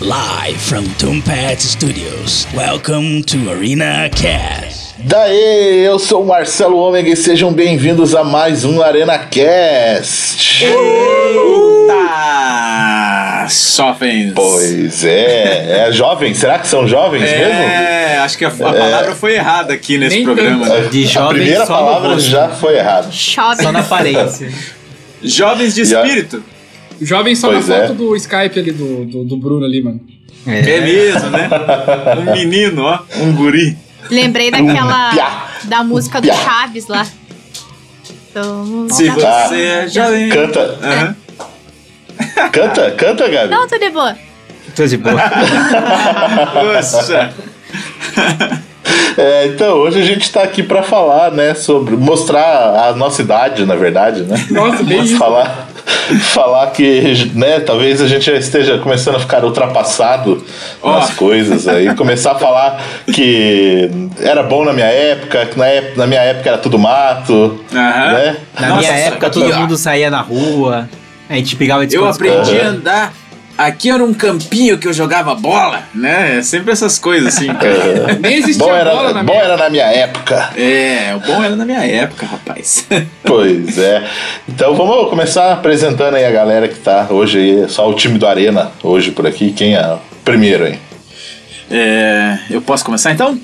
Live from Tombat Studios. Welcome to Arena Cast. Daí, eu sou o Marcelo Ômega e sejam bem-vindos a mais um Arena Cast. Eita! Jovens! Pois é, é jovem? Será que são jovens é, mesmo? É, acho que a, a palavra foi errada aqui nesse Nem programa. A, De a jovem primeira só no palavra rosto. já foi errada. Jovem. Só na aparência. Jovens de espírito. Jovem só Pois na é. foto do Skype ali do, do, do Bruno ali, mano. É mesmo, né? Um menino, ó. Um guri. Lembrei daquela. Da música do. Chaves lá. Então, Se tá- você é jovem. Canta, Aham. canta, canta, Gabi. Não, tô de boa. Tô de boa. Poxa. É, então, hoje a gente tá aqui pra falar, né, sobre mostrar a nossa idade, na verdade, né? Nossa, bem isso. falar, falar que, né, talvez a gente já esteja começando a ficar ultrapassado Ó. nas coisas aí, começar a falar que era bom na minha época, que na, ép- na minha época era tudo mato, Aham. né? Na Nossa, minha época todo mundo saía na rua. A gente pegava Eu aprendi a andar. Aqui era um campinho que eu jogava bola, né? É sempre essas coisas assim, cara. É, Nem existia bom era, bola na bom minha era na minha época. É, o bom era na minha época, rapaz. Pois é. Então vamos começar apresentando aí a galera que tá hoje aí, só o time do Arena hoje por aqui. Quem é o primeiro aí? É, eu posso começar então?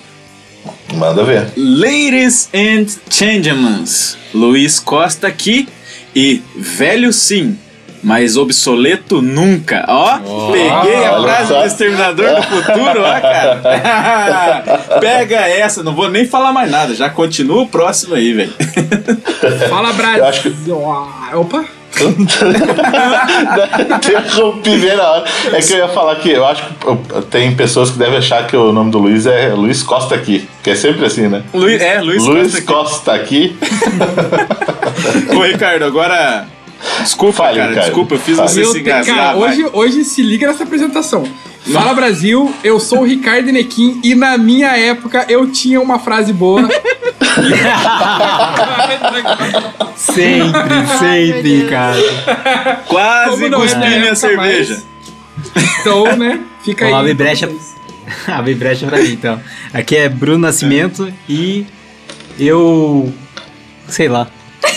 Manda ver. Ladies and gentlemen, Luiz Costa aqui e velho sim, mas obsoleto nunca. Ó, peguei a frase do Exterminador do Futuro, ó, cara. Pega essa, não vou nem falar mais nada, já continua o próximo aí, velho. Fala Brasil. Eu acho que- Opa. Interrompi bem na hora. É que eu ia falar que eu acho que tem pessoas que devem achar que o nome do Luiz é Luiz Costa aqui. Que é sempre assim, né? Luiz, é, Luiz, Luiz Costa aqui. Costa aqui. Ô, Ricardo, agora. Desculpa, Fale, cara, Ricardo. desculpa, eu fiz Fale. você Meu se engasgar. cara, vai. hoje, hoje se liga nessa apresentação. Fala Brasil, eu sou o Ricardo Nequim e na minha época eu tinha uma frase boa. Sempre, sempre, cara. Quase é cuspi na minha cerveja. Então, né? Fica aí. Vamos abrir brecha. Abre brecha pra mim, então. Aqui é Bruno Nascimento e eu. sei lá.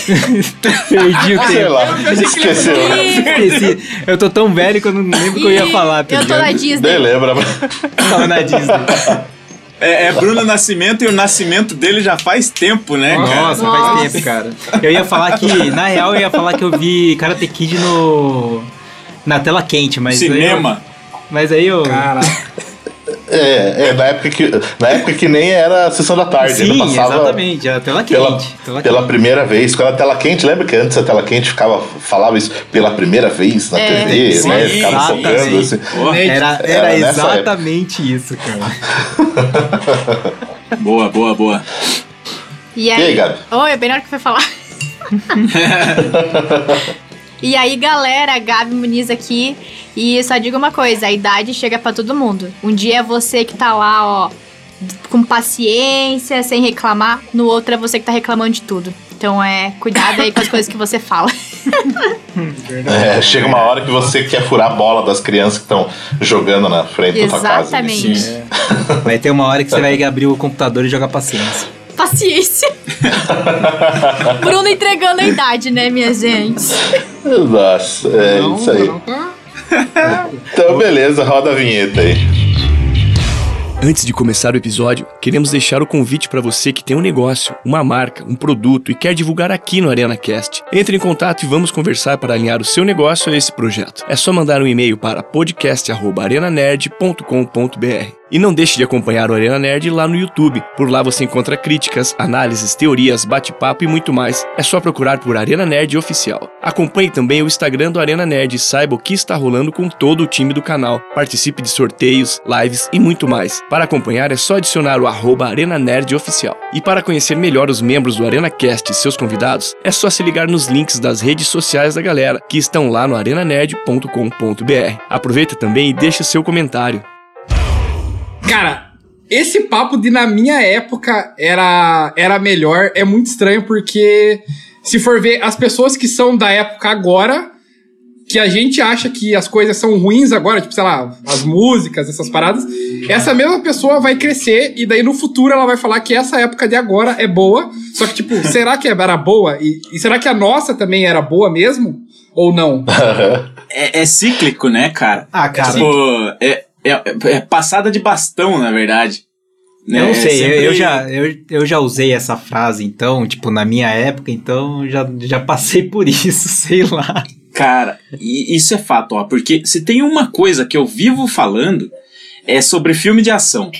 Perdi o Sei tempo. lá, esqueceu. Esqueci. Eu tô tão velho que eu não lembro o que eu ia falar. tá Eu tô ligado? na Nem Disney. lembra. Tava na Disney. É, é Bruno Nascimento e o nascimento dele já faz tempo, né, cara? Nossa, Nossa. faz tempo, cara. Eu ia falar que, na real, eu ia falar que eu vi Karate Kid no. na tela quente, mas. aí eu- Cinema. mas aí eu. Caraca. É, é, na época que, na época que nem era a sessão da tarde, Sim, ainda passava exatamente. A tela quente. pela, tela pela quente. primeira vez. Quando a tela quente, lembra que antes a tela quente ficava, falava isso pela primeira vez na É, TV, sim, né? Ficava focando assim. Era, Era era exatamente isso, cara. boa, boa, boa. E aí, Gabi? Oi, é bem na hora que foi falar. e aí, galera, Gabi Muniz aqui. E só digo uma coisa: a idade chega pra todo mundo. Um dia é você que tá lá, ó, com paciência, sem reclamar. No outro é você que tá reclamando de tudo. Então é cuidado aí com as coisas que você fala. É, chega uma hora que você quer furar a bola das crianças que estão jogando na frente da tua casa. Exatamente. Vai ter uma hora que você vai abrir o computador e jogar paciência. Paciência. Bruno entregando a idade, né, minha gente? Nossa, é Não, isso aí. não tá. Então, beleza, roda a vinheta aí. Antes de começar o episódio, queremos deixar o convite para você que tem um negócio, uma marca, um produto e quer divulgar aqui no ArenaCast. Entre em contato e vamos conversar para alinhar o seu negócio a esse projeto. É só mandar um e-mail para podcast@arenanerd.com.br. E não deixe de acompanhar o Arena Nerd lá no YouTube. Por lá você encontra críticas, análises, teorias, bate-papo e muito mais. É só procurar por Arena Nerd Oficial. Acompanhe também o Instagram do Arena Nerd e saiba o que está rolando com todo o time do canal. Participe de sorteios, lives e muito mais. Para acompanhar é só adicionar o arroba Arena Nerd Oficial. E para conhecer melhor os membros do ArenaCast e seus convidados, é só se ligar nos links das redes sociais da galera, que estão lá no arenanerd.com.br. Aproveita também e deixa seu comentário. Cara, esse papo de na minha época era, era melhor é muito estranho porque se for ver as pessoas que são da época agora que a gente acha que as coisas são ruins agora, tipo, sei lá, as músicas, essas paradas, essa mesma pessoa vai crescer e daí no futuro ela vai falar que essa época de agora é boa. Só que, tipo, será que era boa? E, e será que a nossa também era boa mesmo? Ou não? É, é cíclico, né, cara? Ah, cara. Tipo, é, é, é passada de bastão, na verdade. Né? Eu não sei, eu, Sempre- eu já, eu, eu já usei essa frase, então, tipo, na minha época, então já, já passei por isso, sei lá. Cara, e isso é fato, ó, porque se tem uma coisa que eu vivo falando é sobre filme de ação.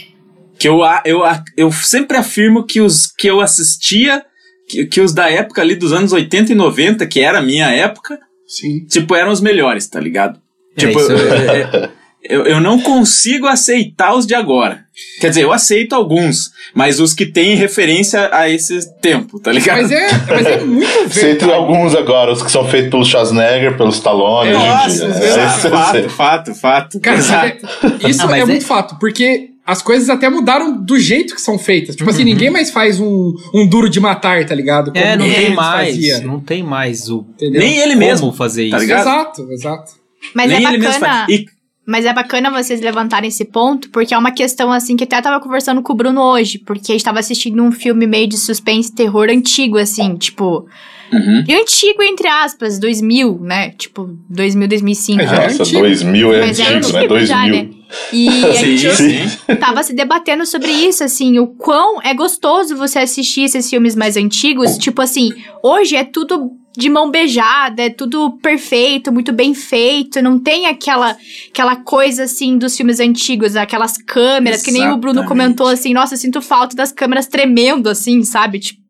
Que eu, a- eu, a- eu sempre afirmo que os que eu assistia, que, que os da época ali dos anos 80 e 90, que era a minha época, Sim. tipo, eram os melhores, tá ligado? É, Tipo, isso é- é- eu, eu não consigo aceitar os de agora. Quer dizer, eu aceito alguns, mas os que têm referência a esse tempo, tá ligado? Mas é, mas é muito tem alguns agora, os que são feitos pelo Schwarzenegger, pelo Stallone, em Nossa, É, fato, fato, fato. Cara, é- isso Ah, é, é- muito fato, porque as coisas até mudaram do jeito que são feitas. Tipo Uhum. assim, ninguém mais faz um, um duro de matar, tá ligado? Como É, não tem mais, fazia, não tem mais o entendeu? Nem ele como mesmo. fazer tá isso. ligado? Exato, exato. Mas Nem é ele mesmo bacana. faz. E, Mas é bacana vocês levantarem esse ponto, porque é uma questão assim que até tava conversando com o Bruno hoje, porque a gente tava assistindo um filme meio de suspense e terror antigo, assim, tipo. Uhum. E antigo, entre aspas, 2000, né? Tipo, 2000, 2005. É, já é Nossa, antigo. 2000 é Mas é antigo, né? antigo 2000. já, né? E a Sim, gente sim. tava se debatendo sobre isso, assim, o quão é gostoso você assistir esses filmes mais antigos. Tipo assim, hoje é tudo de mão beijada, é tudo perfeito, muito bem feito, não tem aquela, aquela coisa assim dos filmes antigos, aquelas câmeras, que nem o Bruno Exatamente. comentou assim, nossa, eu sinto falta das câmeras tremendo assim, sabe? Tipo,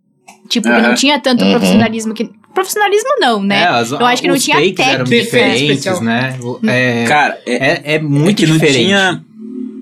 tipo que não tinha tanto Uhum. profissionalismo que profismo não, né? É, as- eu acho que não tinha eram técnica. diferentes, né? É, Cara, é, é, é muito é que não diferente. tinha.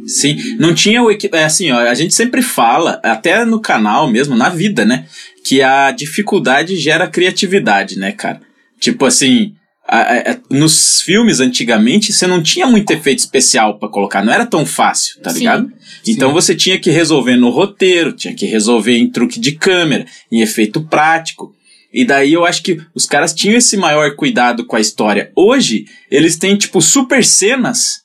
Sim, não tinha o equi- É assim, ó, a gente sempre fala, até no canal mesmo, na vida, né? Que a dificuldade gera criatividade, né, cara? Tipo assim. a- a- a- nos filmes antigamente você não tinha muito efeito especial pra colocar, não era tão fácil, tá Sim. ligado? Então você tinha que resolver no roteiro, tinha que resolver em truque de câmera, em efeito prático. E daí eu acho que os caras tinham esse maior cuidado com a história. Hoje, eles têm, tipo, super cenas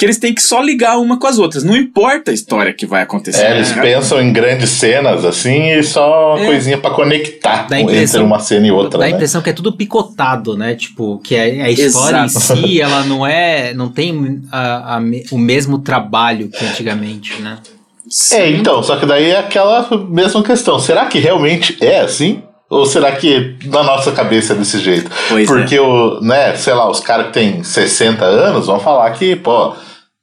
que eles têm que só ligar uma com as outras. Não importa a história que vai acontecer. É, eles né? pensam em grandes cenas, assim, e só É. coisinha pra conectar entre uma cena e outra, Dá a né? impressão que é tudo picotado, né? Tipo, que a, a história Exato. em si, ela não é. não tem a- a o mesmo trabalho que antigamente, né? É, então, só que daí é aquela mesma questão. Será que realmente é assim? Ou será que na nossa cabeça é desse jeito? Pois é. Porque o, né, sei lá, os caras que têm 60 anos vão falar que, pô,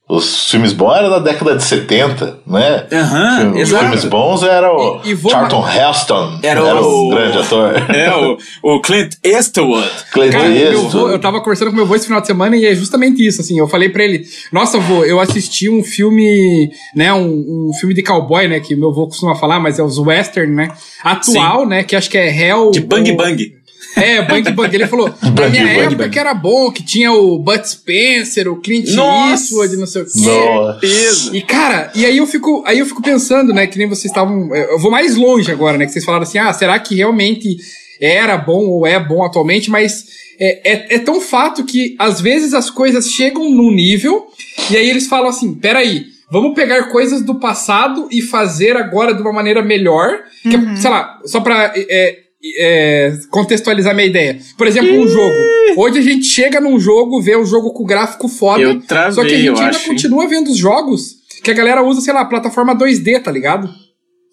os filmes bons eram da década de 70, né? Aham, os exato. filmes bons eram E- e vou- Charlton Heston, Era era, o- o grande ator. É, o, o Clint Eastwood. Clint Cara, Eastwood. vô, eu tava conversando com meu avô esse final de semana e é justamente isso, assim, eu falei pra ele, nossa, vô, eu assisti um filme, né, um, um filme de cowboy, né, que meu avô costuma falar, mas é os western, né, atual, né, que acho que é Hell... De Bang ou- Bang. É, Bang Bang, ele falou, na minha Bang época Bang. que era bom, que tinha o Bud Spencer, o Clint Nossa! Eastwood, não sei o quê. Nossa. E, cara, e aí eu fico, aí eu fico pensando, né, que nem vocês estavam. Eu vou mais longe agora, né? Que vocês falaram assim, ah, será que realmente era bom ou é bom atualmente? Mas é, é, é tão fato que às vezes as coisas chegam num nível e aí eles falam assim: peraí, vamos pegar coisas do passado e fazer agora de uma maneira melhor. Que é, sei lá, só pra. é, é, contextualizar minha ideia. Por exemplo, um jogo. Hoje a gente chega num jogo, vê o jogo com gráfico foda. Eu travei, Só que a gente ainda acho, hein? continua vendo os jogos que a galera usa, sei lá, plataforma 2D, tá ligado?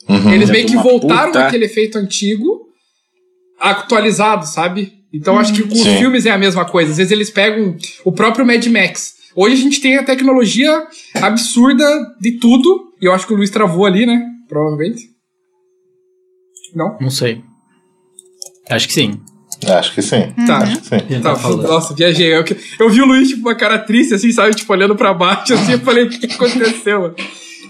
Uhum. Eles meio que uma voltaram puta. aquele efeito antigo atualizado, sabe? Então acho que com os Sim. filmes é a mesma coisa. Às vezes eles pegam o próprio Mad Max. Hoje a gente tem a tecnologia absurda de tudo. E eu acho que o Luiz travou ali, né? Provavelmente. Não? Não sei. Acho que sim. Acho que sim. Tá. Acho que sim. Tá, falando. nossa, viajei. Eu, eu vi o Luiz, tipo, uma cara triste, assim, sabe? Tipo, olhando pra baixo, assim, eu falei, o que, aconteceu?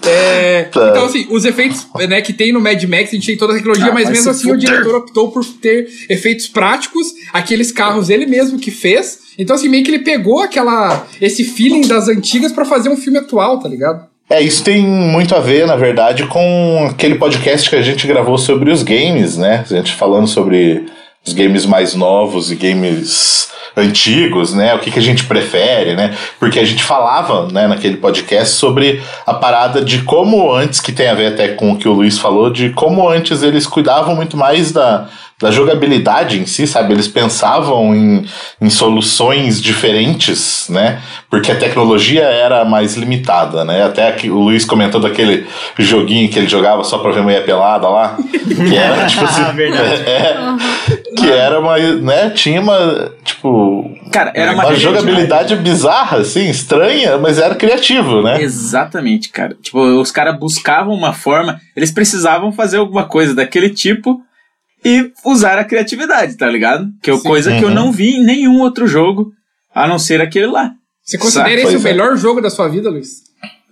É, Tá. Então, assim, os efeitos né, que tem no Mad Max, a gente tem toda a tecnologia, Ah, mas mesmo assim o fuder. diretor optou por ter efeitos práticos, aqueles carros ele mesmo que fez. Então, assim, meio que ele pegou aquela esse feeling das antigas pra fazer um filme atual, tá ligado? É, isso tem muito a ver, na verdade, com aquele podcast que a gente gravou sobre os games, né? A gente falando sobre os games mais novos e games antigos, né? O que, que a gente prefere, né? Porque a gente falava, né, naquele podcast sobre a parada de como antes, que tem a ver até com o que o Luiz falou, de como antes eles cuidavam muito mais da, da jogabilidade em si, sabe? Eles pensavam em, em soluções diferentes, né? Porque a tecnologia era mais limitada, né? Até aqui, o Luiz comentou daquele joguinho que ele jogava só pra ver mulher pelada lá. Que era, tipo assim. Verdade. é, que era uma. né? Tinha uma. Tipo. Cara, era uma, Uma jogabilidade bizarra, assim, estranha, mas era criativo, né? Exatamente, cara. Tipo, os caras buscavam uma forma, eles precisavam fazer alguma coisa daquele tipo e usar a criatividade, tá ligado? Que é coisa que eu Uhum. não vi em nenhum outro jogo, a não ser aquele lá. Você considera Saca, esse o é. melhor jogo da sua vida, Luiz?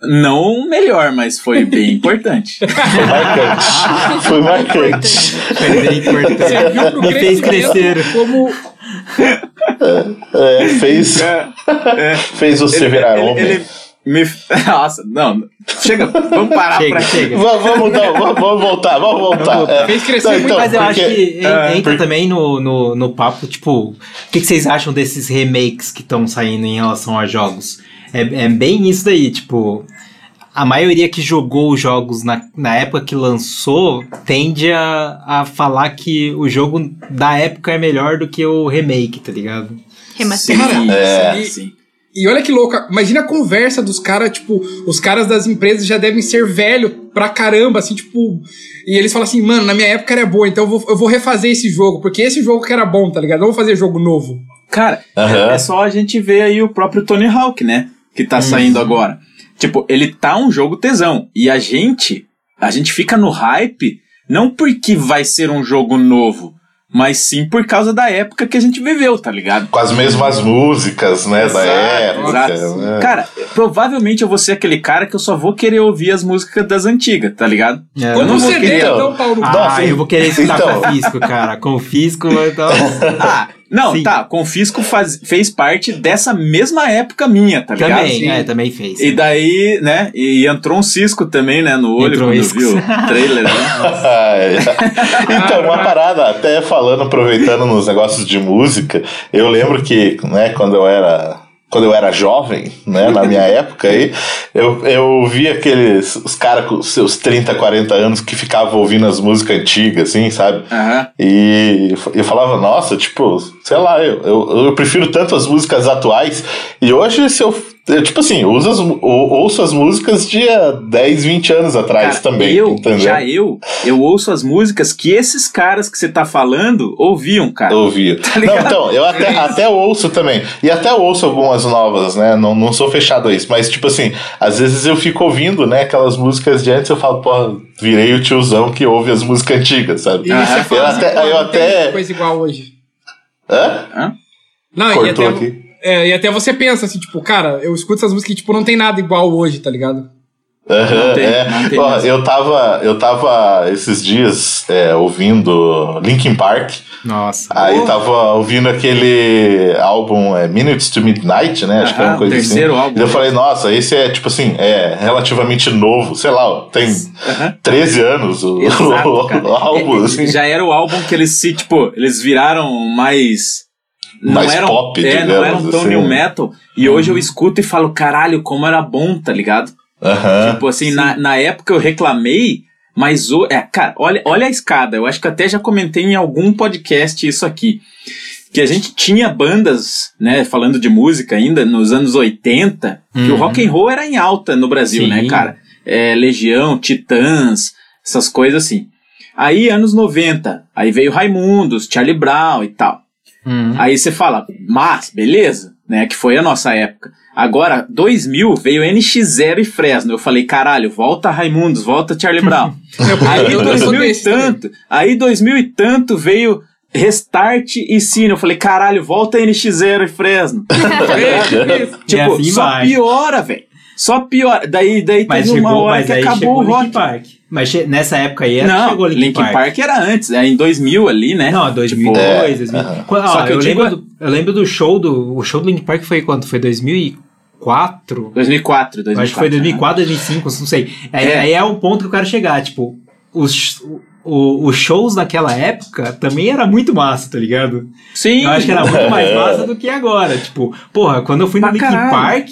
Não o melhor, mas foi bem importante. Foi marcante. Foi marcante. Foi bem importante. Pro Me fez crescer. Como É, fez, É, fez você ele, virar ele- homem. ele me. Nossa, não. Chega, vamos parar Chega, pra chega. Va- Vamos, não, vamos, vamos voltar, vamos voltar. É. Fez crescer Não, muito, então, Mas eu acho porque- que en- é, entra também no, no, no papo, tipo, o que, que vocês acham desses remakes que estão saindo em relação a jogos? É, é bem isso daí, tipo, a maioria que jogou os jogos na, na época que lançou tende a, a falar que o jogo da época é melhor do que o remake, tá ligado? Remasterizado. Sim, É. sim. E olha que louco, imagina a conversa dos caras, tipo, os caras das empresas já devem ser velho pra caramba, assim, tipo. E eles falam assim, mano, na minha época era boa, então eu vou, eu vou refazer esse jogo, porque esse jogo que era bom, tá ligado? Não vou fazer jogo novo. Cara, Aham. é, é só a gente ver aí o próprio Tony Hawk, né? Que tá saindo agora. Tipo, ele tá um jogo tesão. E a gente, a gente fica no hype, não porque vai ser um jogo novo, mas sim por causa da época que a gente viveu, tá ligado? Com as mesmas músicas, né, da época. exato. né? Cara, provavelmente eu vou ser aquele cara que eu só vou querer ouvir as músicas das antigas, tá ligado? É, Eu não vou querer. então, Paulo. Ah, Nossa, eu vou querer escutar então. Confisco, cara. Confisco, então. Ah, não, Sim. tá, Confisco faz, fez parte dessa mesma época minha, tá ligado? também, é, também fez. E daí, né, e entrou um cisco também, né, no olho Entrou quando viu o trailer, né? Ai. então, uma parada, até falando, aproveitando nos negócios de música, eu lembro que, né, quando eu era. Quando eu era jovem, né, na minha época aí, eu, eu via aqueles, os caras com seus 30, 40 anos que ficavam ouvindo as músicas antigas, assim, sabe? Aham. E eu falava, nossa, tipo, sei lá, eu, eu, eu prefiro tanto as músicas atuais. E hoje, se eu, eu tipo assim, uso as, ou- ouço as músicas de há 10, 20 anos atrás Cara, também, eu, entendeu? já eu, eu ouço as músicas que esses caras que você tá falando ouviam, cara. Ouvia. Tá não, então, eu até, até ouço também. E até ouço algumas novas, né? Não, não sou fechado a isso. Mas, tipo assim, às vezes eu fico ouvindo, né? Aquelas músicas de antes, eu falo, pô, virei o tiozão que ouve as músicas antigas, sabe? E Ah, eu assim, até- pô, eu não tem até- coisa igual hoje. Hã? Não, e Cortou até, aqui. É, e até você pensa assim, tipo, cara, eu escuto essas músicas que, tipo, não tem nada igual hoje, tá ligado? Aham, Não tem, é. não tem Ó, eu tava, eu tava esses dias é, ouvindo Linkin Park. Nossa. Aí tava ouvindo aquele álbum é, Minutes to Midnight, né? Acho que é uma coisa o terceiro assim. álbum. E eu falei, nossa, esse é tipo assim, é relativamente novo, sei lá, tem Aham. 13 anos o, Exato, o cara. álbum, É, assim. Já era o álbum que eles se, tipo, eles viraram mais. Não Mais eram, pop, é, não eram tão assim. new metal. E hoje eu escuto e falo, caralho, como era bom, tá ligado? Aham. Tipo assim, na, na época eu reclamei, mas o. É, cara, olha, olha a escada. Eu acho que até já comentei em algum podcast isso aqui. Que a gente tinha bandas, né, falando de música ainda, nos anos 80, que o Uhum. rock and roll era em alta no Brasil, Sim. né, cara? É, Legião, Titãs, essas coisas assim. Aí, anos 90, aí veio Raimundos, Charlie Brown e tal. Hum. Aí você fala, mas, beleza, né? Que foi a nossa época. Agora, 2000 veio NX0 e Fresno. Eu falei, caralho, volta Raimundos, volta Charlie Brown. aí eu sou 2000 e tanto, aí 2000 e tanto veio Restart e Cine. Eu falei, caralho, volta NX0 e Fresno. É, isso. tipo, assim só vai. piora, velho. Só piora. Daí, daí Mas teve uma chegou, hora mas que acabou o rock. Park. Mas nessa época aí Não, chegou o Linkin, Linkin Park. era antes, é em 2000 ali, né? Não, 2002, É, 2000. aham. Quando- Só ó, que eu eu, digo- lembro do, eu lembro do show do. O show do Linkin Park foi quando? Foi 2004? 2004, 2004. Acho que foi 2004, 2005, não sei. Aí É. aí é um ponto que eu quero chegar, tipo, os, o- os shows naquela época também era muito massa, tá ligado? Sim. Eu acho que era muito mais massa do que agora. Tipo, porra, quando eu fui no Linkin. Park,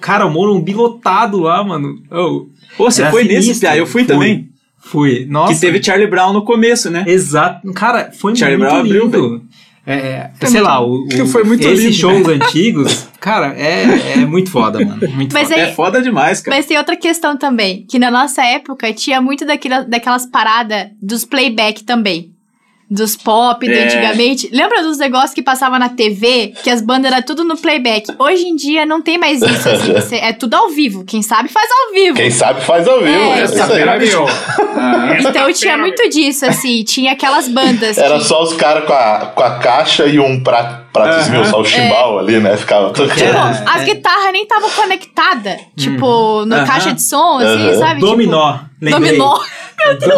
cara, o Morumbi lotado lá, mano. Oh, Pô, você foi nesse, sinistro. Pia? Eu fui, Fui. também. fui. Nossa. Que teve Charlie Brown no começo, né? Exato. Cara, foi Charlie muito Brown abriu, lindo. É, é, sei lá, o, o- Foi muito esses lindo, shows antigos, cara, é, é muito foda, mano. Muito Mas foda. aí- É foda demais, cara. Mas tem outra questão também, que na nossa época tinha muito daquela, daquelas paradas dos playback também. Dos pop do É. antigamente. Lembra dos negócios que passava na TV? Que as bandas eram tudo no playback. Hoje em dia não tem mais isso. assim, é tudo ao vivo. Quem sabe faz ao vivo. Quem sabe faz ao vivo. É, é isso Essa aí. meu. Então tinha muito disso, assim. Tinha aquelas bandas. Era que- só os caras com a, com a caixa e um pra, pratozinho, Aham. só o chimbal ali, né? Ficava tocando. Tipo, as guitarras nem estavam conectadas. Tipo, na Aham. caixa de som, assim, Aham. sabe? Dominó. Tipo, lembrei. dominó.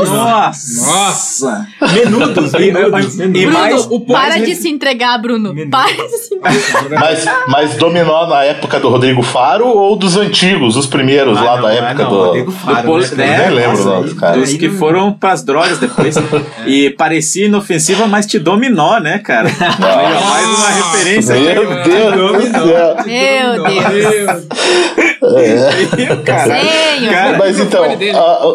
Nossa! Nossa. Menudos, menudos, E menudos. mais- o Para pós- de se entregar, Bruno. Menino. Para de se entregar. Mas, mas dominó na época do Rodrigo Faro ou dos antigos, os primeiros Ah, lá não, da ah, época não, do. Rodrigo Faro, Pol- né, cara? né? Nem lembro Nossa, o nome dos caras. Dos que foram pras drogas depois. e parecia inofensiva, mas te dominou, né, cara? Ó, mais uma referência aqui. Meu Deus do céu. Meu Deus. É. Caralho. Senhor. Cara, Mas então, a-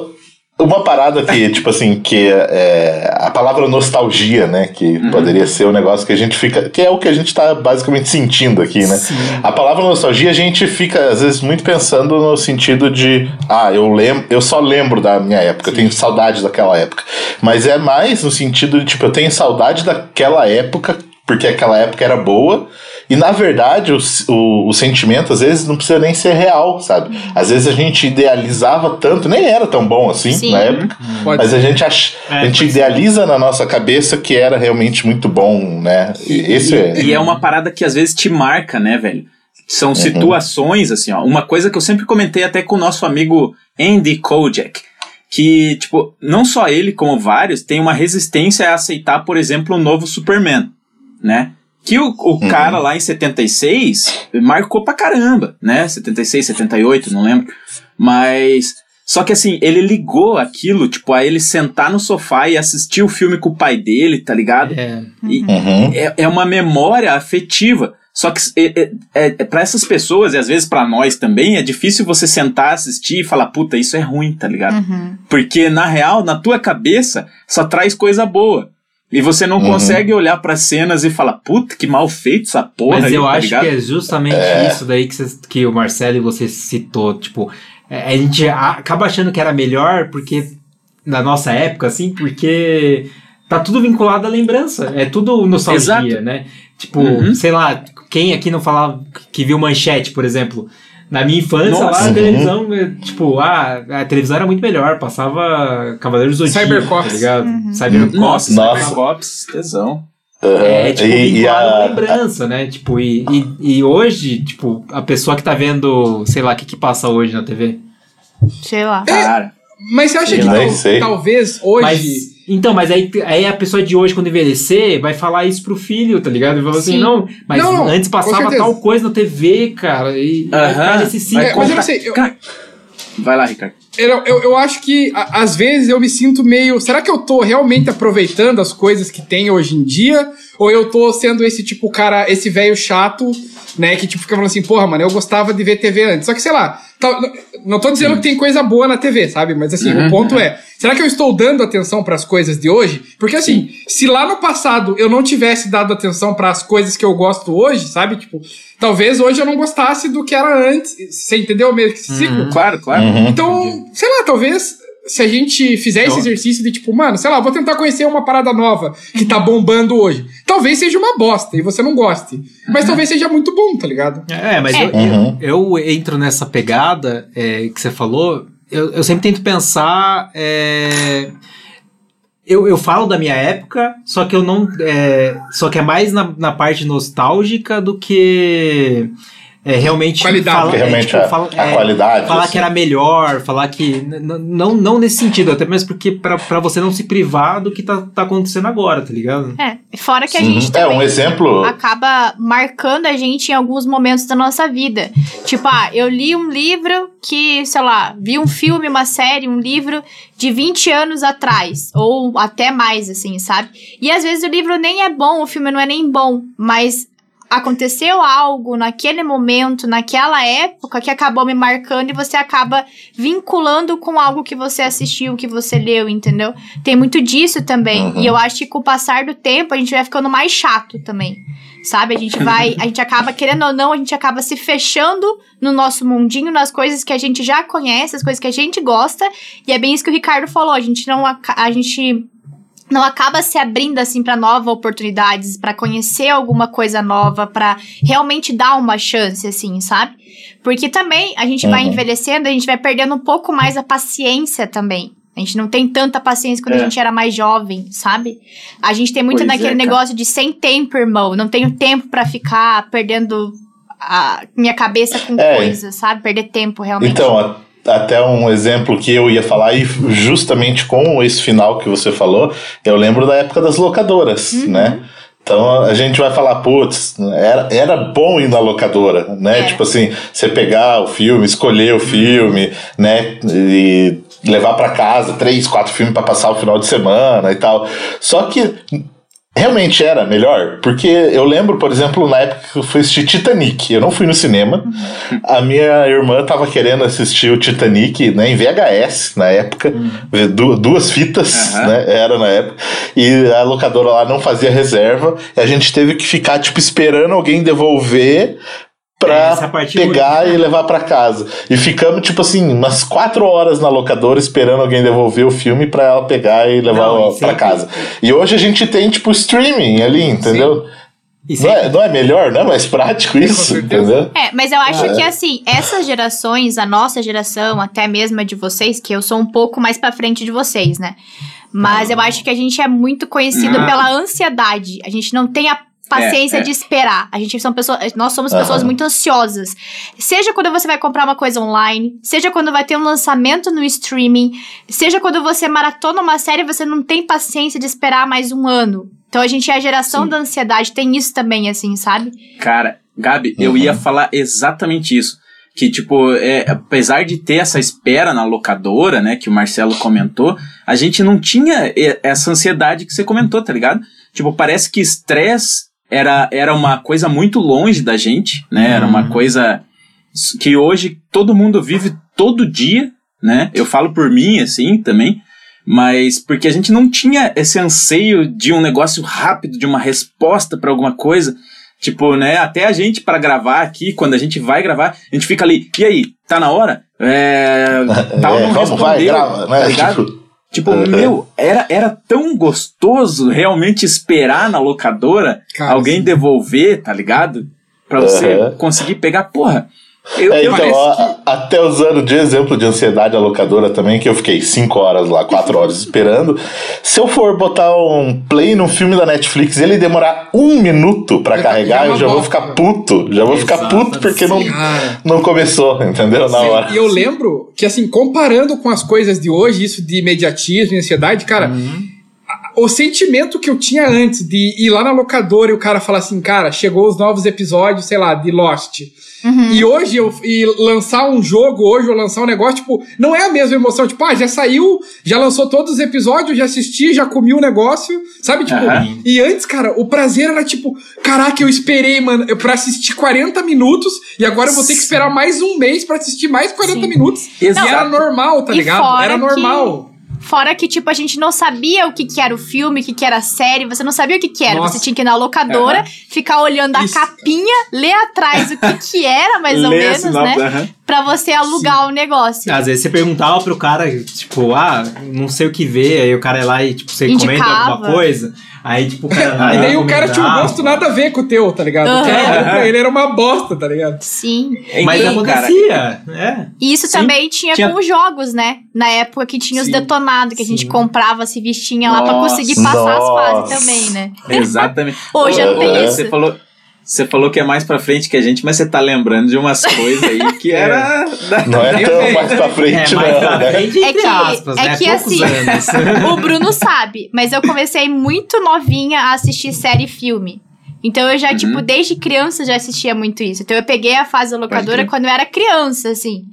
uma parada que, tipo assim, que é a palavra nostalgia, né? Que Uhum. poderia ser um negócio que a gente fica. Que é o que a gente tá basicamente sentindo aqui, né? A palavra nostalgia a gente fica, às vezes, muito pensando no sentido de. Ah, eu lembro, eu só lembro da minha época, eu tenho saudade daquela época. Mas é mais no sentido de, tipo, eu tenho saudade daquela época, porque aquela época era boa. E na verdade, o, o, o sentimento às vezes não precisa nem ser real, sabe? Às vezes a gente idealizava tanto, nem era tão bom assim Sim. na época, Pode mas a gente, ach, É, a gente pode ser. idealiza na nossa cabeça que era realmente muito bom, né? E, esse é. E é uma parada que às vezes te marca, né, velho? São Uhum. situações, assim, ó. Uma coisa que eu sempre comentei até com o nosso amigo Andy Kojak. Que, tipo, não só ele, como vários, tem uma resistência a aceitar, por exemplo, o novo Superman, né? Que o, o Uhum. cara lá em 76 marcou pra caramba, né? 76, 78, não lembro. Mas. Só que assim, ele ligou aquilo, tipo, a ele sentar no sofá e assistir o filme com o pai dele, tá ligado? É, E, Uhum. é, é uma memória afetiva. Só que é, é, é, para essas pessoas, e às vezes pra nós também, é difícil você sentar, assistir e falar, puta, isso é ruim, tá ligado? Uhum. Porque, na real, na tua cabeça, só traz coisa boa. E você não Uhum. consegue olhar pras cenas e falar, puta, que mal feito essa porra Mas aí, eu tá acho ligado? que é justamente isso daí que, cês- que o Marcelo e você citou. Tipo, é, a gente acaba achando que era melhor porque na nossa época, assim, porque tá tudo vinculado à lembrança. É tudo nostalgia, Exato. né? Tipo, Uhum. sei lá, quem aqui não falava que viu manchete, por exemplo. Na minha infância, Nossa. lá, a Uhum. televisão, é, tipo, ah, a televisão era muito melhor, passava Cavaleiros do Zodíaco, Cybercops. tá ligado? Cybercops. Nossa, Nossa. Cybercops, tesão. É, tipo, E- e a- lembrança, né? Tipo, e, e, e hoje, tipo, a pessoa que tá vendo, sei lá, o que que passa hoje na TV. Sei lá. Cara, Mas você acha Sei que lá. tal- talvez hoje. Mas, então, mas aí, aí a pessoa de hoje, quando envelhecer, vai falar isso pro filho, tá ligado? Vai falar assim, Sim. não, mas Não, antes passava tal coisa na TV, cara, e nesse ciclo. Vai É, mas eu não sei, eu- Cara, Vai lá, Ricardo. Eu, eu, eu acho que, a- às vezes, eu me sinto meio. Será que eu tô realmente aproveitando as coisas que tem hoje em dia? Ou eu tô sendo esse tipo cara, esse velho chato, né? Que tipo fica falando assim, porra, mano, eu gostava de ver TV antes. Só que, sei lá, tal- não tô dizendo que tem coisa boa na TV, sabe? Mas assim, Uhum, o ponto é: será que eu estou dando atenção pras coisas de hoje? Porque assim, se lá no passado eu não tivesse dado atenção pras coisas que eu gosto hoje, sabe? Tipo, talvez hoje eu não gostasse do que era antes. Você entendeu que esse ciclo? Claro, claro. Uhum. Então, sei lá, talvez se a gente fizer esse Eu- exercício de tipo, mano, sei lá, vou tentar conhecer uma parada nova que tá bombando hoje. Talvez seja uma bosta e você não goste. Mas talvez seja muito bom, tá ligado? É, mas É. Eu, Uhum. eu, eu entro nessa pegada é, que você falou. Eu, eu sempre tento pensar. é, eu, eu falo da minha época, só que eu não. é, só que é mais na, na parte nostálgica do que é, realmente Qualidade. fala- Que realmente tipo, a- fala- a qualidade, falar assim. que era melhor, falar que não não nesse sentido, até mesmo porque pra, pra você não se privar do que tá, tá acontecendo agora, tá ligado? É, fora que a Uhum. gente É, também um exemplo. acaba marcando a gente em alguns momentos da nossa vida. Tipo, ah, eu li um livro que, sei lá, vi um filme, uma série, um livro de 20 anos atrás, ou até mais, assim, sabe? E às vezes o livro nem é bom, o filme não é nem bom, mas aconteceu algo naquele momento, naquela época, que acabou me marcando e você acaba vinculando com algo que você assistiu, que você leu, entendeu? Tem muito disso também. Uhum. E eu acho que com o passar do tempo a gente vai ficando mais chato também. Sabe? A gente vai, a gente acaba, querendo ou não, a gente acaba se fechando no nosso mundinho, nas coisas que a gente já conhece, as coisas que a gente gosta. E é bem isso que o Ricardo falou. A gente não. aca- A gente não acaba se abrindo assim para novas oportunidades, para conhecer alguma coisa nova, para realmente dar uma chance assim, sabe? Porque também a gente vai Uhum. envelhecendo, a gente vai perdendo um pouco mais a paciência também. A gente não tem tanta paciência quando É. a gente era mais jovem, sabe? A gente tem muito Pois naquele é, negócio de sem tempo, irmão. Não tenho tempo pra ficar perdendo a minha cabeça com É. coisas, sabe? Perder tempo realmente. Então, até um exemplo que eu ia falar, e justamente com esse final que você falou, eu lembro da época das locadoras, Uhum. né? Então a gente vai falar, putz, era, era bom ir na locadora, né? Era. Tipo assim, você pegar o filme, escolher o filme, né? E levar pra casa três, quatro filmes pra passar o final de semana e tal. Só que realmente era melhor, porque eu lembro, por exemplo, na época que eu fui assistir Titanic, eu não fui no cinema, a minha irmã tava querendo assistir o Titanic, né, em VHS na época, du- duas fitas, Aham. né, era na época, e a locadora lá não fazia reserva, e a gente teve que ficar, tipo, esperando alguém devolver pra parte pegar ruim. e levar pra casa. E ficamos, tipo assim, umas quatro horas na locadora esperando alguém devolver o filme pra ela pegar e levar sempre- casa. E hoje a gente tem, tipo, streaming ali, entendeu? E Não é, não é melhor, não é mais prático isso, entendeu? É, mas eu acho Ah, é. que assim, essas gerações, a nossa geração, até mesmo a de vocês, que eu sou um pouco mais pra frente de vocês, né? Mas eu acho que a gente é muito conhecido Ah. pela ansiedade. A gente não tem a paciência É, é. de esperar. A gente são pessoas, nós somos pessoas muito ansiosas. Seja quando você vai comprar uma coisa online, seja quando vai ter um lançamento no streaming, seja quando você maratona uma série, você não tem paciência de esperar mais um ano. Então a gente é a geração da ansiedade, tem isso também, assim, sabe? Cara, Gabi, eu Uhum. ia falar exatamente isso. Que, tipo, é, apesar de ter essa espera na locadora, né, que o Marcelo comentou, a gente não tinha e- essa ansiedade que você comentou, tá ligado? Tipo, parece que estresse era, era uma coisa muito longe da gente, né? Era uma Uhum. coisa que hoje todo mundo vive todo dia, né? Eu falo por mim, assim, também. Mas porque a gente não tinha esse anseio de um negócio rápido, de uma resposta pra alguma coisa. Tipo, né, até a gente para gravar aqui, quando a gente vai gravar, a gente fica ali, e aí, tá na hora? É, tal É, não vai, grava, né? tá ligado? Tipo, Tipo, Uhum. meu, era, era tão gostoso realmente esperar na locadora Cara, alguém sim. devolver, tá ligado? Pra você Uhum. conseguir pegar, porra. Eu, É, eu então, ó, que- até usando de exemplo de ansiedade a locadora também, que eu fiquei 5 horas lá, 4 horas esperando. Se eu for botar um play no filme da Netflix e ele demorar um minuto carregar, já é eu uma já vou ficar puto. Já vou ficar puto porque não, não começou, entendeu? Na hora. E eu lembro que, assim, comparando com as coisas de hoje, isso de imediatismo e ansiedade, cara, a- o sentimento que eu tinha antes de ir lá na locadora e o cara falar assim, cara, chegou os novos episódios, sei lá, de Lost. E hoje eu e lançar um jogo, hoje eu lançar um negócio, tipo, não é a mesma emoção. Tipo, ah, já saiu, já lançou todos os episódios, já assisti, já comi o negócio, sabe? Tipo, Aham. e antes, cara, o prazer era tipo, caraca, eu esperei, mano, pra assistir 40 minutos e agora eu vou ter que esperar mais um mês pra assistir mais 40 Sim. minutos. Exato. E era normal, tá E ligado? Era que- normal. Fora que, tipo, a gente não sabia o que, que era o filme, o que, que era a série, você não sabia o que, que era. Nossa. Você tinha que ir na locadora, Aham. ficar olhando Isso. a capinha, ler atrás o que, que era, mais ou menos, né? aham. Pra você alugar o negócio. Às vezes você perguntava pro cara, tipo, ah, não sei o que ver, aí o cara ia lá e, tipo, você comenta Indicava. alguma coisa, aí, tipo, o cara e daí o cara tinha um gosto nada a ver com o teu, tá ligado? O era bom pra ele era uma bosta, tá ligado? Sim. Mas cara, acontecia, é. E isso Sim, também tinha, tinha- com os jogos, né? Na época que tinha os Sim, detonados, que a gente sim. comprava, se vestinha lá pra Nossa. conseguir passar as Nossa. fases também, né? Exatamente. Hoje Ô, não tem ô, isso. Você falou, Você falou que é mais pra frente que a gente, mas você tá lembrando de umas coisas aí que era. da- Não é tão mais pra É, frente, mais não, pra né? frente, É entre que- aspas, é né? que Poucos assim- anos. O Bruno sabe, mas eu comecei muito novinha a assistir série e filme. Então eu já, Uhum. tipo, desde criança já assistia muito isso. Então eu peguei a fase da locadora quando eu era criança, assim.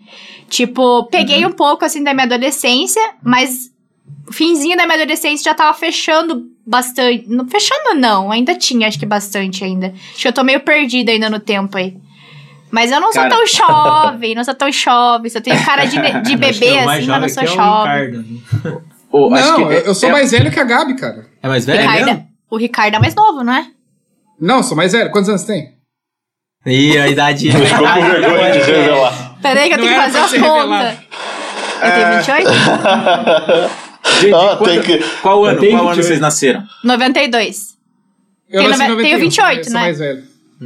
Tipo, peguei um pouco, assim, da minha adolescência, mas finzinho da minha adolescência já tava fechando bastante. Não, fechando não, ainda tinha, acho que bastante ainda. Acho que eu tô meio perdida ainda no tempo aí. Mas eu não sou Cara. tão jovem, não sou tão jovem. Só tenho cara de, de bebê, assim, mas não sou é jovem. Acho não, que eu, eu sou é- mais velho que a Gabi, cara. É mais velho? Ricardo, mesmo? o Ricardo é mais novo, não é? Não, sou mais velho. Quantos anos você tem? Ih, a idade. Ficou com vergonha de revelar. Peraí que eu Não tenho que fazer as contas. Eu tenho 28? de- de Ah, quando- tem que- Qual ano? Tenho Qual ano 28. vocês nasceram? 92. Eu Tem nasci tenho 91, 28, sou né? mais velho.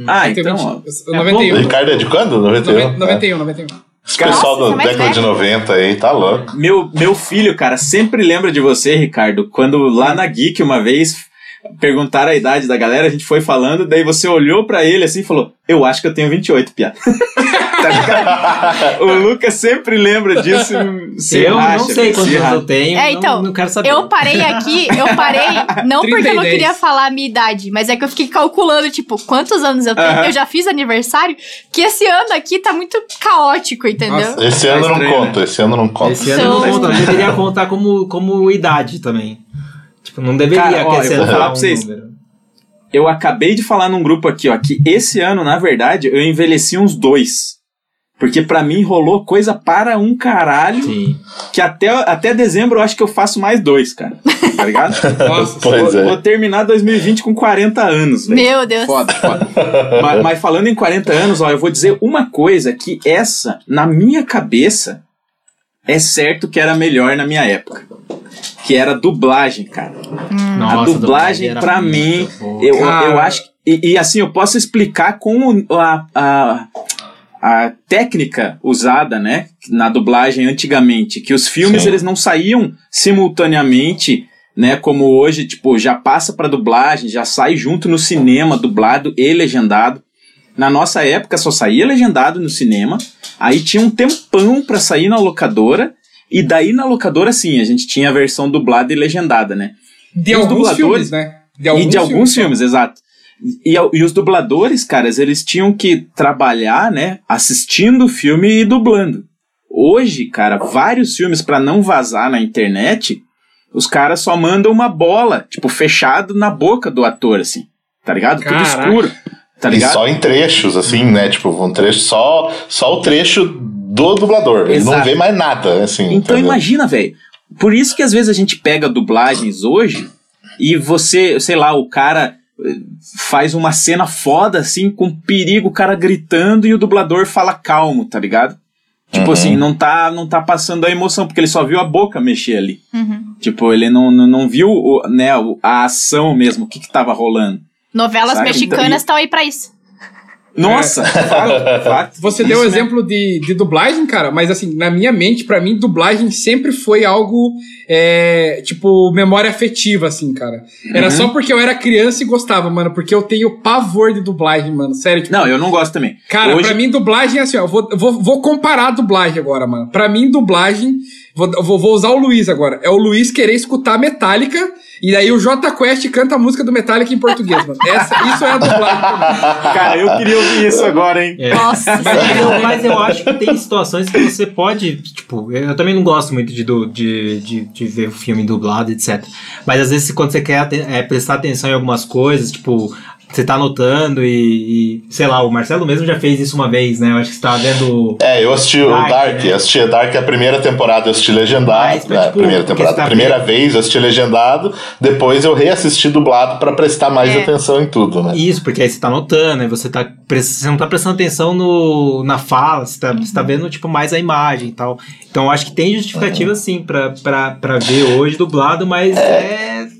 Ah, tenho então. 20, ó, eu sou É 91. O Ricardo é de quando? 91? Noven- 91, 91. Esse pessoal Nossa, da é mais década de velho. 90 aí, tá louco. Meu, meu filho, cara, sempre lembra de você, Ricardo, quando lá na Geek uma vez perguntaram a idade da galera, a gente foi falando, daí você olhou pra ele assim e falou: Eu acho que eu tenho 28, piada. tá? O Lucas sempre lembra disso. Se Eu racha, não sei quantos anos eu tenho. É, não- então, Não, quero saber. Eu parei aqui, eu parei, não 30 porque eu não queria 10. falar a minha idade, mas é que eu fiquei calculando, tipo, quantos anos eu tenho. Aham. Eu já fiz aniversário, que esse ano aqui tá muito caótico, entendeu? Nossa. Esse ano não estranho, conta, esse ano não conta. Esse ano Então- não conta, deveria contar como, como idade também. Tipo, não deveria Cara, ó, eu vou falar pra um vocês. número. Eu acabei de falar num grupo aqui, ó, que esse ano, na verdade, eu envelheci uns dois. Porque pra mim rolou coisa para um caralho, Sim. que até, até dezembro eu acho que eu faço mais dois, cara. Tá ligado? Nossa, Pois vou, é. vou terminar 2020 com 40 anos, velho. Meu Deus. Foda, foda. mas, mas falando em 40 anos, ó, eu vou dizer uma coisa que essa, na minha cabeça, é certo que era melhor na minha época. Que era dublagem, cara. Nossa, a dublagem, pra mim, boa. eu, Cara. eu acho que. E, e, assim, eu posso explicar com a, a, a técnica usada, né, na dublagem antigamente, que os filmes Sim. eles não saíam simultaneamente, né, como hoje, tipo, já passa pra dublagem, já sai junto no cinema, dublado e legendado. Na nossa época só saía legendado no cinema, aí tinha um tempão pra sair na locadora, e daí na locadora sim, a gente tinha a versão dublada e legendada, né? De E os alguns dubladores- filmes, né? e de alguns filmes, exato. E, e os dubladores, caras, eles tinham que trabalhar, né, assistindo o filme e dublando. Hoje, cara, vários filmes pra não vazar na internet, os caras só mandam uma bola, tipo, fechado na boca do ator, assim. Tá ligado? Tudo Caraca. escuro. Tá E ligado? só em trechos, assim, né? Tipo, um trecho só, só o trecho do dublador. Ele não Exato. vê mais nada, assim. Então entendeu? imagina, velho. Por isso que às vezes a gente pega dublagens hoje e você, sei lá, o cara eh, faz uma cena foda assim, com perigo, o cara gritando e o dublador fala calmo, tá ligado? Tipo Uhum. assim, não tá, não tá passando a emoção, porque ele só viu a boca mexer ali. Uhum. Tipo, ele não, não, não viu o, né, a ação mesmo, o que que tava rolando. Novelas Sabe? mexicanas Então, estão aí pra isso. Nossa, fato, fato. Você deu Isso um exemplo de, de dublagem, cara, mas assim, na minha mente, pra mim, dublagem sempre foi algo, é, tipo, memória afetiva, assim, cara. Era Uhum. só porque eu era criança e gostava, mano, porque eu tenho pavor de dublagem, mano, sério. Tipo, Não, eu não gosto também. Cara, Hoje, pra mim, dublagem é assim, ó. eu Vou, vou, vou comparar a dublagem agora, mano. Pra mim, dublagem. Vou, vou usar o Luiz agora. É o Luiz querer escutar Metallica. E daí o J Quest canta a música do Metallica em português, mano. Essa, isso é a dublagem. Cara, eu queria ouvir isso agora, hein? É. Nossa Mas eu, mas eu acho que tem situações que você pode, tipo, eu também não gosto muito de, de, de, de ver filme dublado, etc. Mas às vezes quando você quer é, prestar atenção em algumas coisas, tipo, você tá anotando e, e, sei lá, o Marcelo mesmo já fez isso uma vez, né? Eu acho que você tava vendo. É, eu assisti o Dark, né? eu assisti a Dark a primeira temporada, eu assisti legendado. Mas, mas, né, tipo, primeira temporada. tá primeira vez eu assisti legendado, depois eu reassisti dublado pra prestar mais É. atenção em tudo, né? Isso, porque aí você tá anotando, aí você, tá, você não tá prestando atenção no, na fala, você tá, você tá vendo, tipo, mais a imagem e tal. Então eu acho que tem justificativa, sim, pra, pra, pra ver hoje dublado, mas é...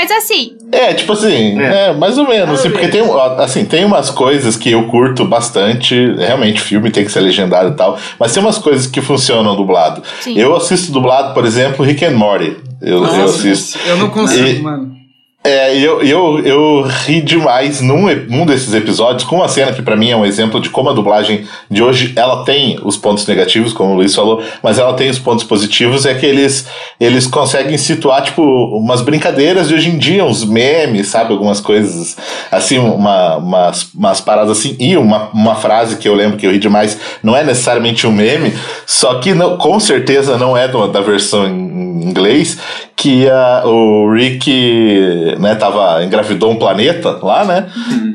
Mas assim, É, tipo assim, é, mais ou menos, assim, porque tem, assim, tem umas coisas que eu curto bastante, realmente filme tem que ser legendado e tal, mas tem umas coisas que funcionam dublado. Sim. Eu assisto dublado, por exemplo, Rick and Morty. Eu, eu Nossa, assisto. Eu não consigo, E- mano. É, eu, eu, eu ri demais num, num desses episódios com uma cena que pra mim é um exemplo de como a dublagem de hoje ela tem os pontos negativos, como o Luiz falou, mas ela tem os pontos positivos, é que eles, eles conseguem situar, tipo, umas brincadeiras de hoje em dia, uns memes, sabe? Algumas coisas, assim, uma, umas, umas paradas assim. E uma, uma frase que eu lembro que eu ri demais, não é necessariamente um meme, só que não, com certeza não é do- da versão em inglês, que a, o Rick, né, tava, engravidou um planeta lá, né?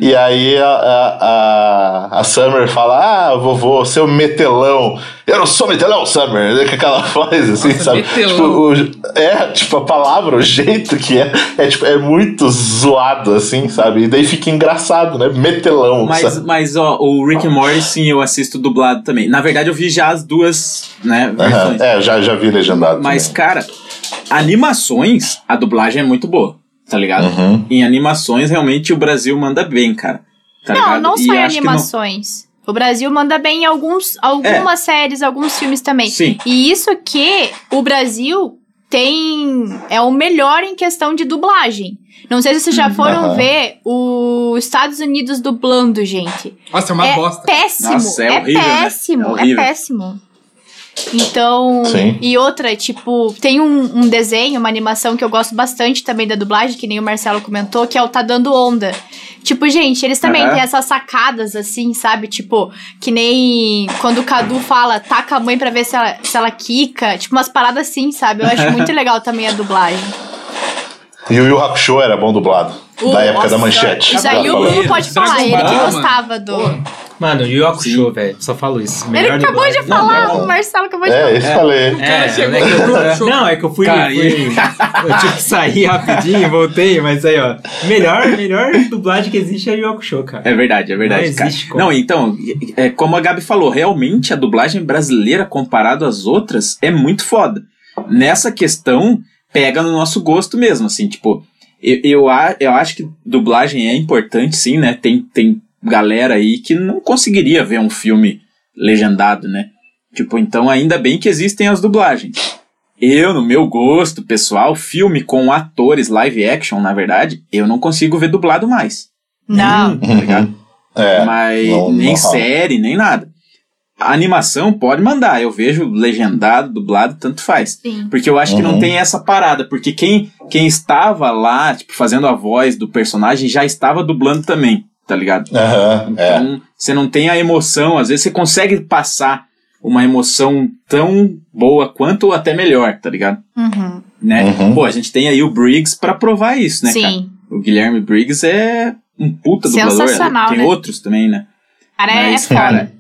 E aí a, a, a, a Summer fala, ah, vovô, seu metelão. Eu não sou metelão, Summer. né, Com aquela voz assim, Nossa, sabe? metelão. Tipo, o- é, tipo, a palavra, o jeito que é, é, tipo, é muito zoado, assim, sabe? E daí fica engraçado, né? Metelão, Mas, sabe? mas ó, o Rick and Morty, sim, eu assisto dublado também. Na verdade, eu vi já as duas, né, versões. É, já, já vi legendado. Mas, também. cara, animações, a dublagem é muito boa, tá ligado? Uhum. Em animações, realmente, o Brasil manda bem, cara. Tá não, ligado? não E só em que não- animações. O Brasil manda bem em alguns, algumas séries, alguns filmes também. Sim. E isso que o Brasil tem. É o melhor em questão de dublagem. Não sei se vocês já foram Aham. ver os Estados Unidos dublando, gente. Nossa, é uma é bosta. péssimo. Nossa, é é horrível, né? péssimo. É É, horrível. péssimo. Então, Sim. e outra, tipo, tem um, um desenho, uma animação que eu gosto bastante também da dublagem, que nem o Marcelo comentou, que é o Tá Dando Onda. Tipo, gente, eles também Aham. têm essas sacadas, assim, sabe? Tipo, que nem quando o Cadu fala, taca a mãe pra ver se ela, se ela quica. Tipo, umas paradas assim, sabe? Eu acho muito legal também a dublagem. E o Yu Hakusho era bom dublado. O- da época da nossa, manchete. Isso aí o. Bruno pode Dragon falar, ele que gostava do. Mano, Yu Hakusho, velho. Só falo isso. Ele Melhor acabou de falar, não. o Marcelo acabou de É, falar. isso falei. É, cara é que eu- não, é que eu fui, Cara, fui- eu tive que sair rapidinho, voltei, mas aí, ó. Melhor, melhor dublagem que existe é Yu Hakusho, cara. É verdade, é verdade, Não cara. existe como. Não, então, é como a Gabi falou, realmente a dublagem brasileira comparado às outras é muito foda. Nessa questão, pega no nosso gosto mesmo, assim, tipo, eu, eu, eu acho que dublagem é importante, sim, né? Tem, tem galera aí que não conseguiria ver um filme legendado, né? Tipo, então ainda bem que existem as dublagens. Eu, no meu gosto pessoal, filme com atores live action, na verdade, eu não consigo ver dublado mais. Não. Tá ligado? É, Mas não- nem não série, nem nada. A animação pode mandar, eu vejo legendado, dublado, tanto faz. Sim. Porque eu acho que não Uhum. tem essa parada, porque quem, quem estava lá, tipo, fazendo a voz do personagem já estava dublando também, tá ligado? É. Então, você não tem a emoção, às vezes você consegue passar uma emoção tão boa quanto ou até melhor, tá ligado? Uhum. Né? Uhum. Pô, a gente tem aí o Briggs pra provar isso, né, cara? Sim. O Guilherme Briggs é um puta dublador. Sensacional, Tem né? outros também, né? Cara, é Mas, foda. cara.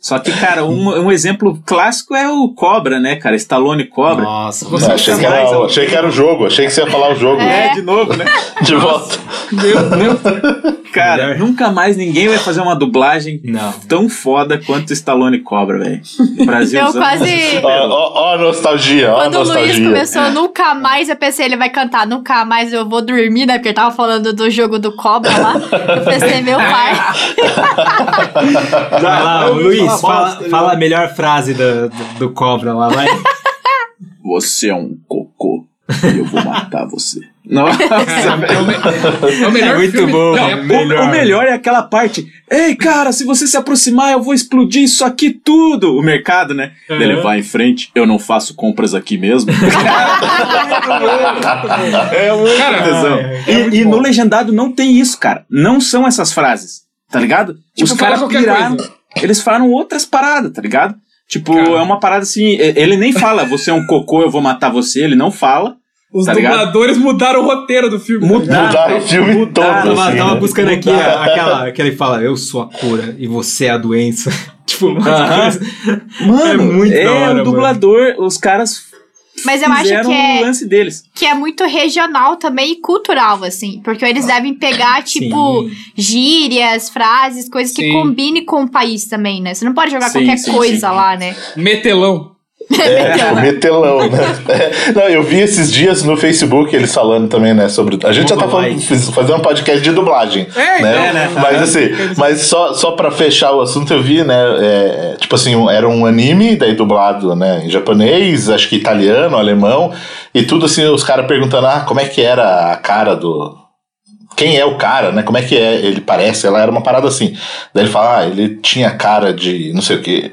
Só que, cara, um, um exemplo clássico é o Cobra, né, cara? Stallone Cobra. Nossa, Você- achei, que era, achei que era o jogo, achei que você ia falar o jogo É. de novo, né? de volta. Meu Deus. Cara, Melhor. nunca mais ninguém vai fazer uma dublagem Não. tão foda quanto Stallone Cobra, velho. Brasil. Eu quase. Ó, ó, ó a nostalgia, ó a Quando o Luiz nostalgia. começou, nunca mais, eu pensei, ele vai cantar, nunca mais eu vou dormir, né? Porque ele tava falando do jogo do Cobra lá. Eu pensei, meu pai. Vai lá, Luiz, fala, bosta, fala a melhor frase do, do, do Cobra lá, vai. Você é um cocô. E eu vou matar você. Nossa, É o, me- é o melhor É muito filme- bom. Não, é O- Melhor. O, melhor é aquela parte. Ei, cara, se você se aproximar, eu vou explodir isso aqui tudo. O mercado, né? Uhum. Ele vai em frente. Eu não faço compras aqui mesmo. é muito Cara, tesão. é, E- muito e no legendado não tem isso, cara. Não são essas frases, tá ligado? Tipo, Os caras piraram. coisa. Eles falaram outras paradas, tá ligado? Tipo, Cara. é uma parada assim. Ele nem fala, você é um cocô, eu vou matar você. Ele não fala. Os Tá ligado? dubladores mudaram o roteiro do filme. Mudaram. Mudaram o filme Mudaram. todo. Tava, assim, tava né? buscando aqui a- aquela que ele fala, eu sou a cura e você é a doença. tipo, umas Aham. coisas- Mano, É muito é da hora, o mano. dublador, os caras Mas eu acho que é, lance deles. que é muito regional também e cultural, assim. Porque eles devem pegar, tipo, Sim. gírias, frases, coisas que Sim. combinem com o país também, né? Você não pode jogar Sim, qualquer coisa lá, né? Metelão. É, tipo, metelão, né? É, não, eu vi esses dias no Facebook eles falando também, né, sobre... A gente já tá falando, fazendo um podcast de dublagem, É, né? então, né? Mas assim, mas só, só pra fechar o assunto, eu vi, né, é, tipo assim, um- era um anime, daí dublado, né, em japonês, acho que italiano, alemão, e tudo assim, os caras perguntando, ah, como é que era a cara do... Quem é o cara, né? Como é que é, ele parece? Ela era uma parada assim. Daí ele fala, ah, ele tinha cara de não sei o que,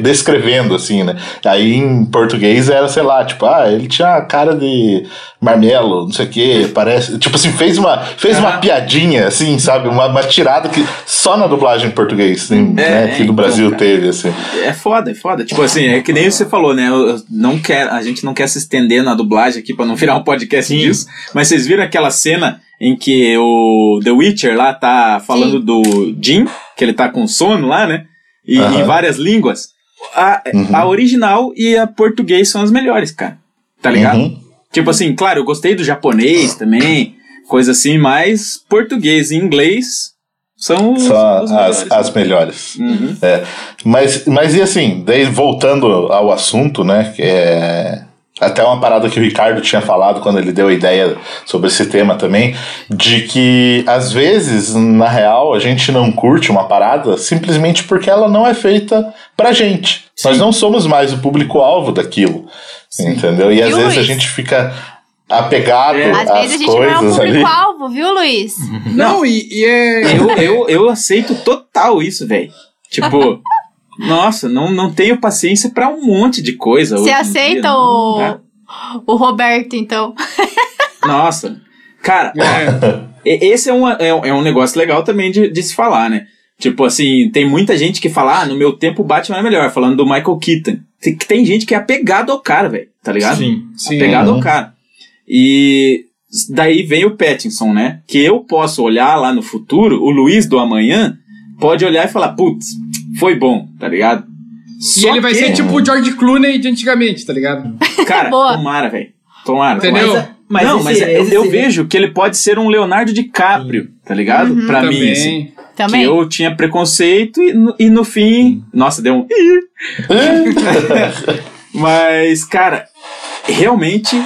descrevendo assim, né? Aí em português era, sei lá, tipo, ah, ele tinha cara de marmelo, não sei o que, parece. Tipo assim, fez uma, fez uma piadinha, assim, sabe? Uma, uma tirada que só na dublagem em português, assim, né? Aqui então, no Brasil cara. teve, assim. É foda, é foda. Tipo assim, é que nem você falou, né? Eu- não quer, a gente não quer se estender na dublagem aqui pra não virar um podcast Sim. disso. Mas vocês viram aquela cena em que o The Witcher lá tá falando Sim. do Jim, que ele tá com sono lá, né? E Aham. em várias línguas. A, Uhum. a original e a português são as melhores, cara. Tá ligado? Uhum. Tipo assim, claro, eu gostei do japonês também, coisa assim, mas português e inglês são os as, melhores. as melhores. Uhum. É, mas, mas e assim, daí voltando ao assunto, né? Que é até uma parada que o Ricardo tinha falado quando ele deu a ideia sobre esse tema também, de que às vezes, na real, a gente não curte uma parada simplesmente porque ela não é feita pra gente. Nós não somos mais o público-alvo daquilo. Entendeu? E às Viu, vezes a Luiz? gente fica apegado É. Às às vezes a gente não é coisas ali. público-alvo, viu, Luiz? Não, e, e é. Eu, eu, eu aceito total isso, velho. Tipo, nossa, não, não tenho paciência pra um monte de coisa. Você aceita dia, o, não o Roberto, então? Nossa. Cara, é. esse é, uma, é, é um negócio legal também de, de se falar, né? Tipo assim, tem muita gente que fala, ah, no meu tempo o Batman é melhor, falando do Michael Keaton. Tem, tem gente que é apegado ao cara, velho, tá ligado? Sim. Sim. Apegado Uhum. ao cara. E daí vem o Pattinson, né? Que eu posso olhar lá no futuro, o Luiz do amanhã pode olhar e falar, putz, foi bom, tá ligado? E Só ele vai que, ser tipo o George Clooney de antigamente, tá ligado? Cara, Boa. tomara, velho. Tomara. Entendeu? Mas, mas não, esse- mas é- eu, esse- vejo que ele pode ser um Leonardo DiCaprio, tá ligado? Uhum. Pra mim, Também. assim. Também. Que eu tinha preconceito e no, e no fim. Nossa, deu um. Mas, cara, realmente.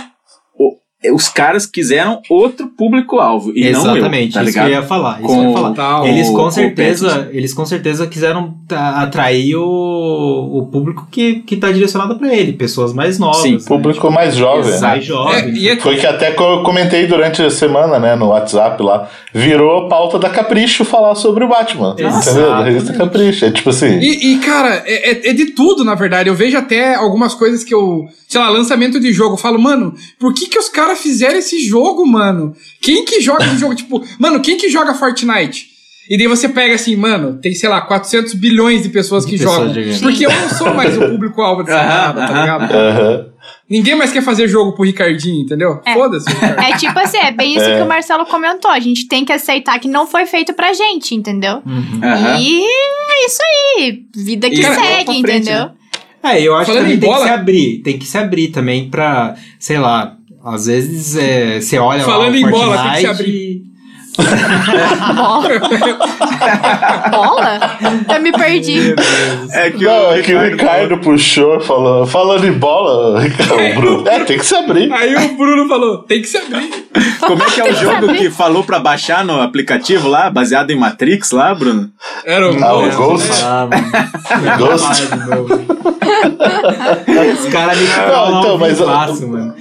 Os caras quiseram outro público-alvo. E não eu, Exatamente, tá isso ligado? que eu ia falar. Isso Com- eu ia falar. Tal. Eles com o certeza, eles com certeza quiseram atrair o, o público que, que tá direcionado pra ele, pessoas mais novas. Sim, né? Público mais jovem, né? mais jovens. É, e é- Foi que até que eu comentei durante a semana, né, no WhatsApp lá. Virou pauta da Capricho falar sobre o Batman. Exatamente. Entendeu? Da revista Capricho. É tipo assim. E, e, cara, é, é- é de tudo, na verdade. Eu vejo até algumas coisas que eu. Sei lá, lançamento de jogo. Eu falo, mano, por que que os caras fizeram esse jogo, mano? Quem que joga esse jogo? Tipo, mano, quem que joga Fortnite? E daí você pega assim, mano, tem, sei lá, 400 bilhões de pessoas que Pessoas jogam. Porque eu não sou mais o público-alvo dessa parada, tá ligado? aham. Ninguém mais quer fazer jogo pro Ricardinho, entendeu? É. Foda-se, Ricardo. É tipo assim, é bem isso É. que o Marcelo comentou. A gente tem que aceitar que não foi feito pra gente, entendeu? Uhum. E é isso aí. Vida que E segue, frente, entendeu? né? É, eu acho Falando que tem bola- que se abrir. Tem que se abrir também pra, sei lá, às vezes é, você olha Falando lá o em bola, tem que se Fortnite abrir. Bola? Bola? Eu me perdi. É que Não, o é que o Ricardo puxou, falou, falando em bola, Ricardo, Bruno. É, tem que se abrir. Aí o Bruno falou, tem que se abrir. Como é que é o jogo que falou pra baixar no aplicativo lá, baseado em Matrix lá, Bruno? Era o Ah, o Ghost. Ah, mano. Ghost. Os caras me Não, falam então, mas- fácil, mano.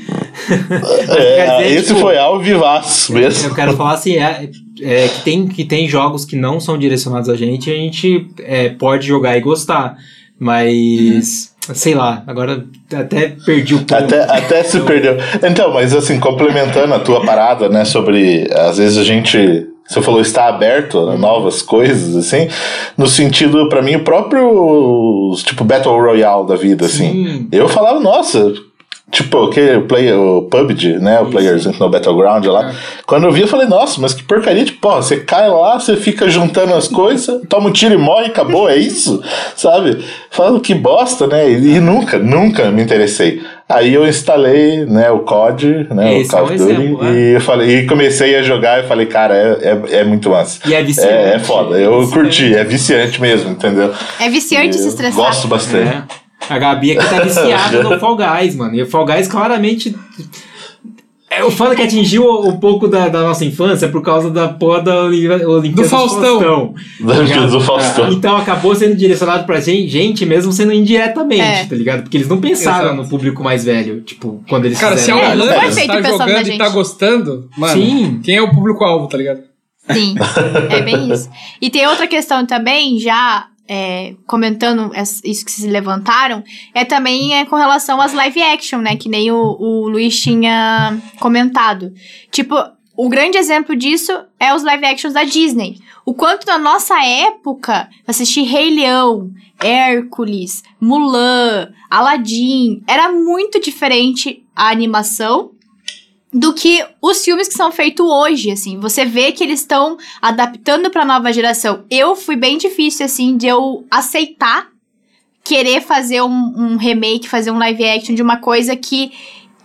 É, esse tipo, foi ao vivaço mesmo. Eu quero falar assim, é, é, que, tem, que tem jogos que não são direcionados a gente e a gente é, pode jogar e gostar. Mas, sei lá, agora até perdi o ponto. Até, até se perdeu. Então, mas assim, complementando a tua parada, né, sobre às vezes a gente. Você falou está aberto a novas coisas, assim, no sentido, pra mim, o próprio, tipo, Battle Royale da vida, assim. Sim. Eu falava, nossa, tipo, o que, o, play, o PUBG, né, o Players no Battleground lá. Quando eu vi, eu falei, nossa, mas que porcaria, tipo, porra, você cai lá, você fica juntando as coisas, toma um tiro e morre, acabou, é isso? Sabe? Falando que bosta, né, e, e nunca, nunca me interessei. Aí eu instalei, né, o COD, né, Esse o Call é um of Duty, exemplo, é. e, eu falei, e comecei a jogar e falei, cara, é, é, é muito massa. E é viciante. É, é foda, eu É curti, é viciante mesmo, entendeu? É viciante se Eu estressar. Gosto bastante. É. A Gabi aqui tá viciada no Fall Guys, mano. E o Fall Guys claramente. É, o foda que atingiu um pouco da, da nossa infância por causa da porra da Olimpíada Do Faustão. Da Olimpíada do Faustão. Então acabou sendo direcionado pra gente, gente mesmo sendo indiretamente, É. tá ligado? Porque eles não pensaram Exato. no público mais velho, tipo, quando eles Cara, se a fizeram. Orlando- Orlando Foi feito tá pensando na jogando e gente. tá gostando, mano, Sim. quem é o público-alvo, tá ligado? Sim, é bem isso. E tem outra questão também, já é, comentando isso que vocês levantaram, é também é com relação às live action, né? Que nem o, o Luiz tinha comentado. Tipo, o grande exemplo disso é os live actions da Disney. O quanto na nossa época, assistir Rei Leão, Hércules, Mulan, Aladdin, era muito diferente a animação do que os filmes que são feitos hoje, assim. Você vê que eles estão adaptando pra nova geração. Eu fui bem difícil, assim, de eu aceitar querer fazer um, um remake, fazer um live action de uma coisa que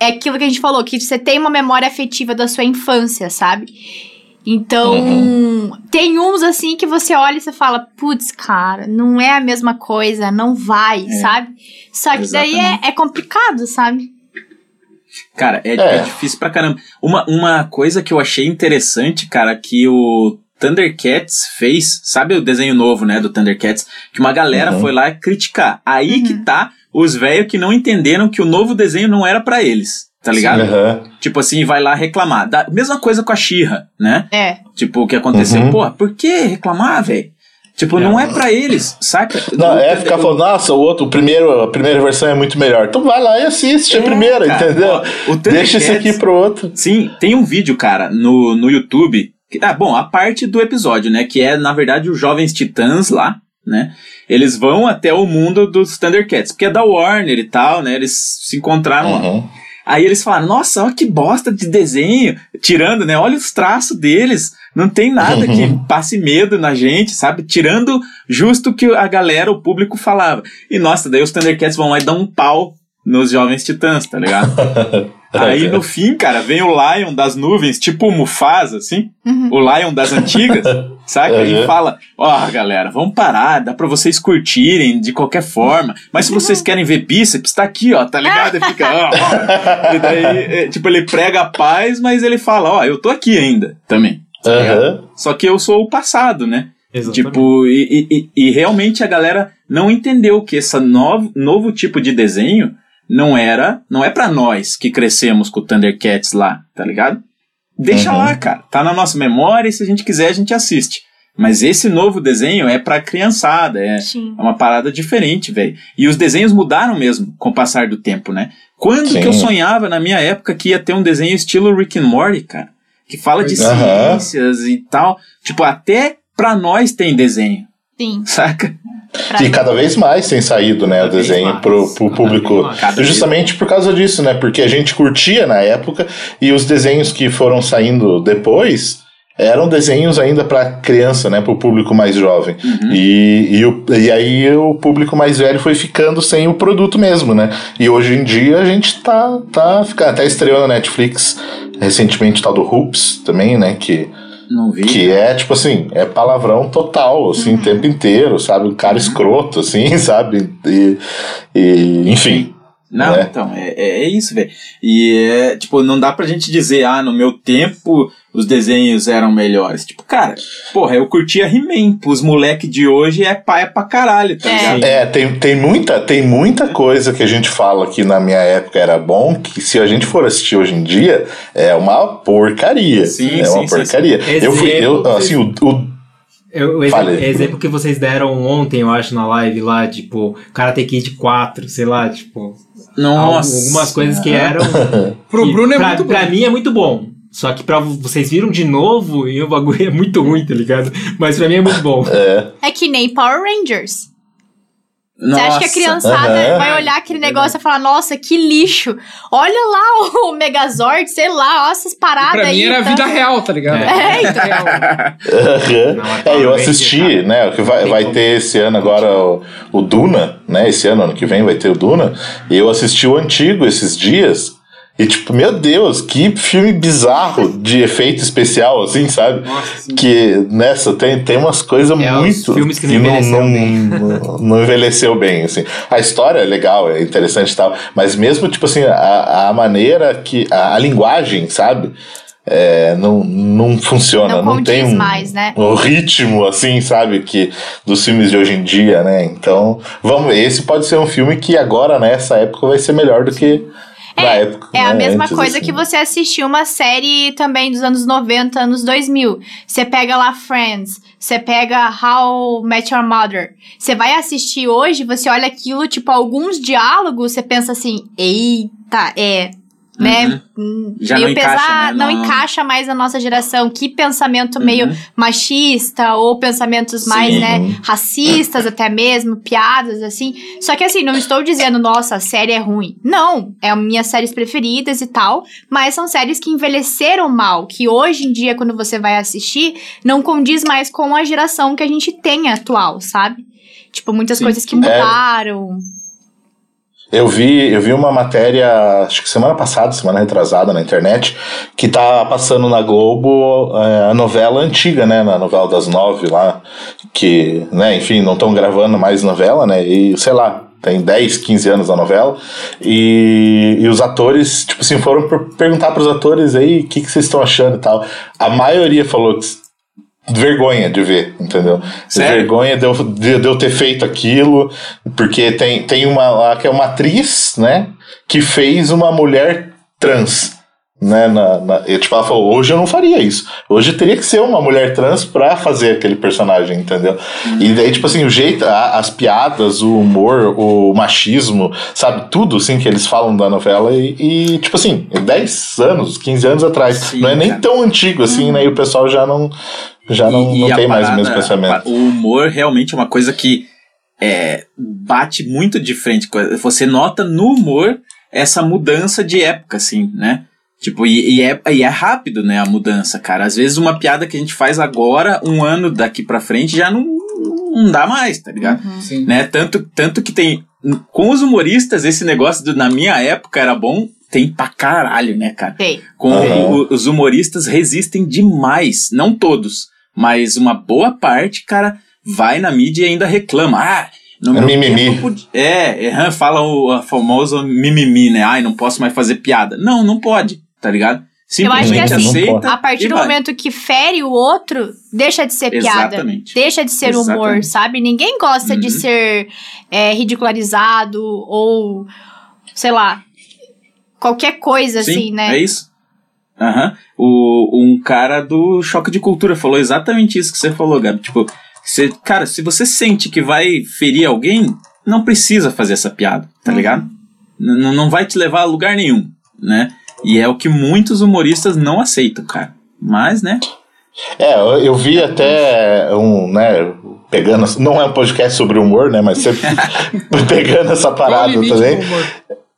é aquilo que a gente falou, que você tem uma memória afetiva da sua infância, sabe? Então, tem uns assim que você olha e você fala, putz, cara, não é a mesma coisa, não vai, sabe? Só que daí é, Exatamente. é complicado, sabe? Cara, é, É. é difícil pra caramba. Uma, uma coisa que eu achei interessante, cara, que o Thundercats fez, sabe o desenho novo, né, do Thundercats? Que uma galera Uhum. foi lá criticar. Aí que tá os velhos que não entenderam que o novo desenho não era pra eles, tá ligado? Aham. Tipo assim, vai lá reclamar. Da, mesma coisa com a Xirra, né? É. Tipo, o que aconteceu. Uhum. Porra, por que reclamar, velho? Tipo, não é pra eles, saca? Não, é ficar falando, nossa, o outro, o primeiro, a primeira versão é muito melhor. Então vai lá e assiste a É, primeira, cara. entendeu? Ó, Deixa Thundercats- aqui pro outro. Sim, tem um vídeo, cara, no, no YouTube. que- Ah, bom, a parte do episódio, né? Que é, na verdade, os jovens titãs lá, né? Eles vão até o mundo dos Thundercats, porque é da Warner e tal, né? Eles se encontraram lá. Aí eles falaram, nossa, olha que bosta de desenho. Tirando, né? Olha os traços deles. Não tem nada que passe medo na gente, sabe? Tirando justo o que a galera, o público falava. E nossa, daí os Thundercats vão lá e dão um pau nos jovens titãs, tá ligado? Aí no fim, cara, vem o Lion das nuvens, tipo o Mufasa, assim, Uhum. o Lion das antigas, saca? E Uhum. fala: Ó, galera, vamos parar, dá pra vocês curtirem de qualquer forma, mas se vocês querem ver bíceps, tá aqui, ó, tá ligado? E fica, ó, ó. E daí, é, tipo, ele prega a paz, mas ele fala: Ó, eu tô aqui ainda também. tá? Aham. Só que eu sou o passado, né? Exatamente. Tipo, e, e- e- e realmente a galera não entendeu que esse novo, novo tipo de desenho não era, não é pra nós que crescemos com o Thundercats lá, tá ligado? Deixa Uhum. lá, cara. Tá na nossa memória e se a gente quiser a gente assiste. Mas esse novo desenho é pra criançada, é, Sim. é uma parada diferente, velho. E os desenhos mudaram mesmo com o passar do tempo, né? Quando Sim. que eu sonhava na minha época que ia ter um desenho estilo Rick and Morty, cara? Que fala de Aham. ciências e tal. Tipo, até pra nós tem desenho, Sim. saca? E cada vez mais tem saído, né, Cada o desenho mais, pro, pro cada público. Justamente por causa disso, né? Porque a gente curtia na época e os desenhos que foram saindo depois eram desenhos ainda para criança, né? Pro público mais jovem. Uhum. E, e, o- e aí o público mais velho foi ficando sem o produto mesmo, né? E hoje em dia a gente tá, tá ficando. Até estreou na Netflix recentemente o tal do Hoops também, né? Que Não vi. que é, tipo assim, é palavrão total, assim, o tempo inteiro, sabe? Um cara escroto, assim, sabe? E, e enfim. Não, né? então, é, é é isso, velho. E é, tipo, não dá pra gente dizer, ah, no meu tempo os desenhos eram melhores. Tipo, cara, porra, eu curtia He-Man. Os moleque de hoje é paia pra caralho, tá É. ligado? É, tem, tem, muita, tem muita coisa que a gente fala que na minha época era bom, que se a gente for assistir hoje em dia, é uma porcaria. Sim, é sim, uma sim, porcaria. sim. Eu fui, eu, Exemplo, assim, o, o- Eu- o exemplo, exemplo que vocês deram ontem, eu acho, na live lá, tipo, Karate Kid 4, sei lá, tipo. Nossa. Algumas coisas que eram. Pro Bruno é pra, muito bom. Pra mim é muito bom. Só que pra vocês viram de novo e o bagulho é muito ruim, tá ligado? Mas pra mim é muito bom. é, É que nem Power Rangers. Você Nossa. acha que a criançada vai olhar aquele negócio e falar, nossa, que lixo. Olha lá o Megazord, sei lá, olha essas paradas Pra aí. mim era tá? vida real, tá ligado? É, então. real. Aham. Não, mas É, eu assisti, né? O que vai, vai ter esse ano agora o, o Duna, né? Esse ano, ano que vem vai ter o Duna. E eu assisti o antigo esses dias. E tipo, meu Deus, que filme bizarro de efeito especial, assim, sabe? Nossa. Que nessa tem, tem umas coisas É, os muito. filmes que não não, envelheceram não, não envelheceu bem, assim. A história é legal, é interessante e tal, mas mesmo, tipo assim, a, a maneira que. A, a linguagem, sabe? É, não, não funciona, Não não, tem um, mais, né? o ritmo, assim, sabe, que dos filmes de hoje em dia, né? Então, vamos ver. Esse pode ser um filme que agora, nessa época, vai ser melhor do que na época. É a né, mesma antes, coisa assim. que você assistir uma série também dos anos 90, anos 2000. Você pega lá Friends, você pega How Met Your Mother. Você vai assistir hoje, você olha aquilo, tipo, alguns diálogos, você pensa assim, eita, é... Né? Hum, Já meio não encaixa, pesado, né? não, Não. encaixa mais na nossa geração. Que pensamento meio machista ou pensamentos mais, Sim. né, racistas até mesmo, piadas assim. Só que assim, não estou dizendo, nossa, a série é ruim. Não, é uma minhas séries preferidas e tal, mas são séries que envelheceram mal, que hoje em dia quando você vai assistir, não condiz mais com a geração que a gente tem atual, sabe? Tipo, muitas Sim. coisas que mudaram. Eu vi, eu vi uma matéria, acho que semana passada, semana retrasada na internet, que tá passando na Globo é, a novela antiga, né? Na novela das nove lá, que, né, enfim, não estão gravando mais novela, né? E sei lá, tem 10, 15 anos a novela. E, e os atores, tipo assim, foram per- perguntar pros atores aí o que, que vocês estão achando e tal. A maioria falou que vergonha de ver, entendeu? Sério? Vergonha de eu, de, de eu ter feito aquilo, porque tem, tem uma lá que é uma atriz, né, que fez uma mulher trans, né, na, na, e, tipo, ela falou, hoje eu não faria isso, hoje teria que ser uma mulher trans pra fazer aquele personagem, entendeu? E daí, tipo assim, o jeito, a- as piadas, o humor, o machismo, sabe, tudo, assim, que eles falam da novela e, e, tipo assim, 10 anos, 15 anos atrás, Sim, não é nem cara. tão antigo, assim, né, e o pessoal já não já não, E- não e tem mais o mesmo pensamento. O humor realmente é uma coisa que é, bate muito de frente. Você nota no humor essa mudança de época, assim, né? Tipo, e, e é, e é rápido, né, a mudança, cara. Às vezes uma piada que a gente faz agora, um ano daqui pra frente, já não, não dá mais, tá ligado? Sim. né? Tanto, tanto que tem. Com os humoristas, esse negócio do na minha época era bom, tem pra caralho, né, cara? Tem. Com o- os humoristas resistem demais, não todos, mas uma boa parte, cara, vai na mídia e ainda reclama. Ah, no É meu mimimi. podia- É, é, fala o a famoso mimimi, né? Ai, não posso mais fazer piada. Não, não pode, tá ligado? Eu acho que Simplesmente assim, aceita. A partir do vai. momento que fere o outro, deixa de ser piada. Exatamente. Deixa de ser humor, Exatamente. sabe? Ninguém gosta de Uhum. ser é, ridicularizado ou, sei lá, qualquer coisa Sim, assim, né? É isso. Aham. O, um cara do Choque de Cultura falou exatamente isso que você falou, Gabi. Tipo, você, cara, se você sente que vai ferir alguém, não precisa fazer essa piada, tá Uhum. ligado? N- não vai te levar a lugar nenhum, né? E é o que muitos humoristas não aceitam, cara. Mas, né? É, eu, eu vi até um, né, pegando, não é um podcast sobre humor, né, mas sempre pegando essa parada também,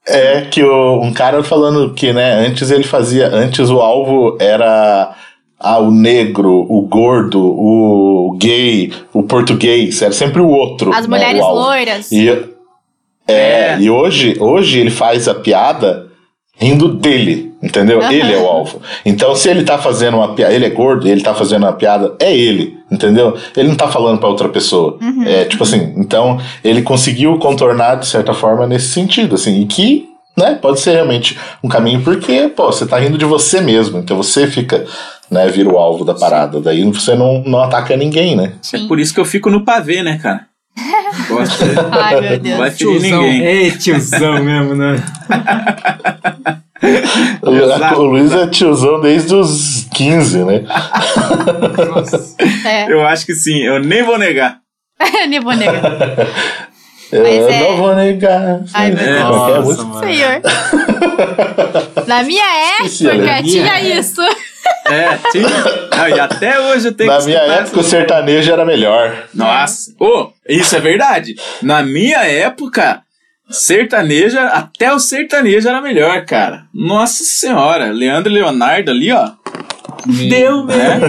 é que o, um cara falando que, né, antes ele fazia, antes o alvo era ah, o negro, o gordo, o gay, o português, era sempre o outro. As né, mulheres loiras. E, é, É. e hoje, hoje ele faz a piada rindo dele, entendeu? Aham. Ele é o alvo. Então, se ele tá fazendo uma piada, ele é gordo, ele tá fazendo uma piada, é ele, entendeu? Ele não tá falando pra outra pessoa. É tipo assim, então ele conseguiu contornar de certa forma nesse sentido, assim, e que, né, pode ser realmente um caminho porque, pô, você tá rindo de você mesmo, então você fica, né, vira o alvo da parada, daí você não, não ataca ninguém, né? É Sim. por isso que eu fico no pavê, né, cara? Gosto de- Ai, meu Não Deus. vai ferir Tiozão. ninguém. Ei, tiozão mesmo, né? Exato. O Luiz é tiozão desde os 15, né? Nossa. É, Eu acho que sim, eu nem vou negar. nem vou negar. Eu Mas é- não vou negar. Ai, meu Deus. é a Nossa. Senhor. Na minha época letra. tinha isso. É, tinha. Não, e até hoje eu tenho Na que minha época o sertanejo era melhor. Nossa. Ô, isso é verdade. Na minha época, sertaneja, até o sertanejo era melhor, cara. Nossa senhora, Leandro e Leonardo ali, ó. Deu, né?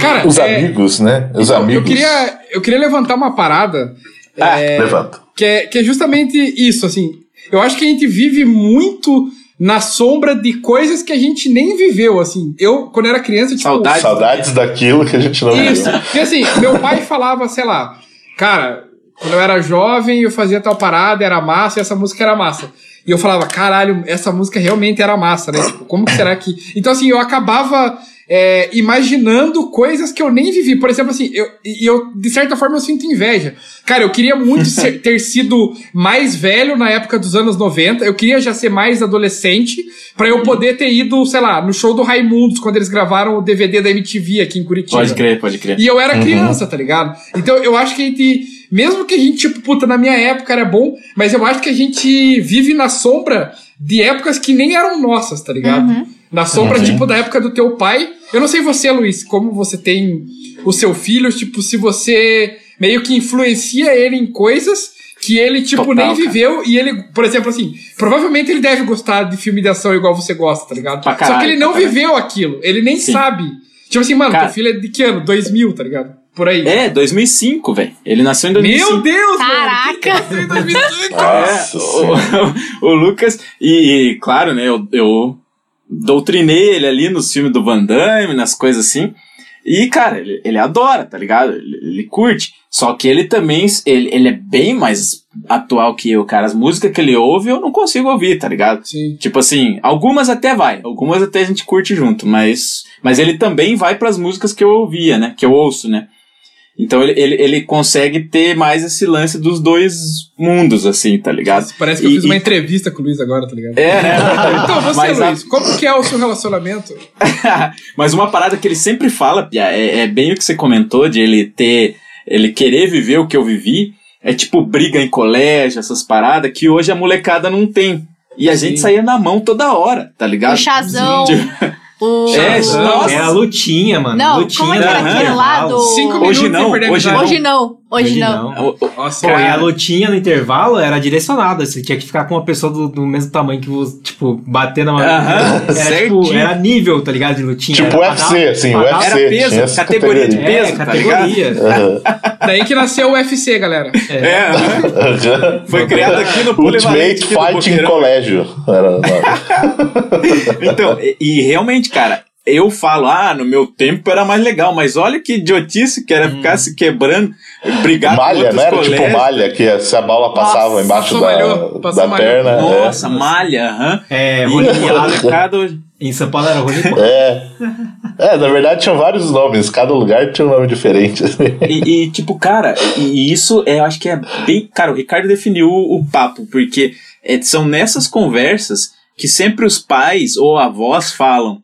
Cara, Os é, amigos, né? Os eu amigos. queria, eu queria levantar uma parada Ah, levanta. que é, que é justamente isso, assim. Eu acho que a gente vive muito na sombra de coisas que a gente nem viveu, assim. Eu, quando era criança, tipo... Saudade. Saudades daquilo que a gente não Isso. viveu. Porque assim, meu pai falava, sei lá, cara, quando eu era jovem, eu fazia tal parada, era massa, e essa música era massa. E eu falava, caralho, essa música realmente era massa, né? Tipo, como que será que. Então, assim, eu acabava é, imaginando coisas que eu nem vivi. Por exemplo, assim, eu, e eu, de certa forma, eu sinto inveja. Cara, eu queria muito ser- ter sido mais velho na época dos anos 90. Eu queria já ser mais adolescente pra eu poder ter ido, sei lá, no show do Raimundos, quando eles gravaram o DVD da MTV aqui em Curitiba. Pode crer, pode crer. E eu era criança, tá ligado? Então eu acho que a gente, mesmo que a gente, tipo, puta, na minha época era bom, mas eu acho que a gente vive na sombra de épocas que nem eram nossas, tá ligado? Na sombra, Uhum. tipo, da época do teu pai. Eu não sei você, Luiz, como você tem o seu filho, tipo, se você meio que influencia ele em coisas que ele, tipo, Total, nem cara. viveu e ele, por exemplo, assim, provavelmente ele deve gostar de filme de ação igual você gosta, tá ligado? Pra Só que caralho, ele não caralho. viveu aquilo, ele nem Sim. sabe. Tipo assim, mano, Cara- teu filho é de que ano? 2000, tá ligado? Por aí. É, 2005, velho. Ele nasceu em 2005. Meu Deus, Caraca. velho! Nasceu em 2005? Nossa É, senhora. o, o Lucas, e, e, claro, né, eu, eu doutrinei ele ali nos filmes do Van Damme, nas coisas assim. E, cara, ele, ele adora, tá ligado? Ele, ele curte. Só que ele também, ele, ele é bem mais atual que eu, cara. As músicas que ele ouve, eu não consigo ouvir, tá ligado? Sim. Tipo assim, algumas até vai, algumas até a gente curte junto, mas, mas ele também vai pras músicas que eu ouvia, né? Que eu ouço, né? Então ele, ele, ele consegue ter mais esse lance dos dois mundos, assim, tá ligado? Parece que eu E- fiz uma e- entrevista com o Luiz agora, tá ligado? É, né? Então, você, Mas a- Luiz, como que é o seu relacionamento? Mas uma parada que ele sempre fala, Pia, é, é bem o que você comentou, de ele ter. ele querer viver o que eu vivi. É tipo briga em colégio, essas paradas, que hoje a molecada não tem. E a gente Sim. saía na mão toda hora, tá ligado? O chazão. O... É, nossa. É a lutinha, mano. Não, lutinha como é que era aquele lá do... Cinco Hoje minutos não, sem perder hoje amizade. Hoje não, hoje, não. O- o- Nossa, Pô, e a lutinha no intervalo era direcionada. Você tinha que ficar com uma pessoa do, do mesmo tamanho que você, tipo, bater na Aham, era, tipo, era nível, tá ligado? De lutinha. Tipo era UFC, dar- assim, UFC. Era peso, tinha essa categoria de categoria. peso, É, tá categoria. Aham. Daí que nasceu o UFC, galera. É, Aham. foi criado aqui no Ultimate Fighting. Colégio. Era, o nome. Então, e, e realmente, cara, eu falo, ah, no meu tempo era mais legal, mas olha que idiotice que era Hum. ficar se quebrando, brigar com malha, outros não era colégios. tipo malha, que se a bola passava Nossa, embaixo da, malhou, passou da malhou. perna. é. Nossa, malha, aham. É, E hoje- Em São Paulo era. É. É, na verdade tinham vários nomes, cada lugar tinha um nome diferente. E, e, tipo, cara, e, isso é, eu acho que é bem. Cara, o Ricardo definiu o, o papo, porque é, são nessas conversas que sempre os pais ou avós falam: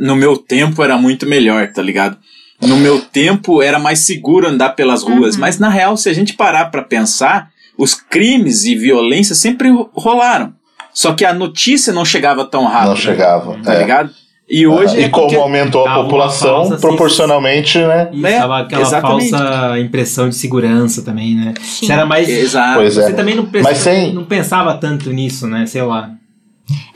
no meu tempo era muito melhor, tá ligado? No meu tempo era mais seguro andar pelas ruas. Mas na real, se a gente parar pra pensar, os crimes e violência sempre ro- rolaram. Só que a notícia não chegava tão rápido. Não chegava. Tá é. ligado? E hoje. e é como aumentou a população, falsa sensa- proporcionalmente, né? E Né? tava aquela Exatamente. falsa impressão de segurança também, né? Sim. Você era mais. Exato. Pois é. Você também não, sem- não pensava tanto nisso, né? Sei lá.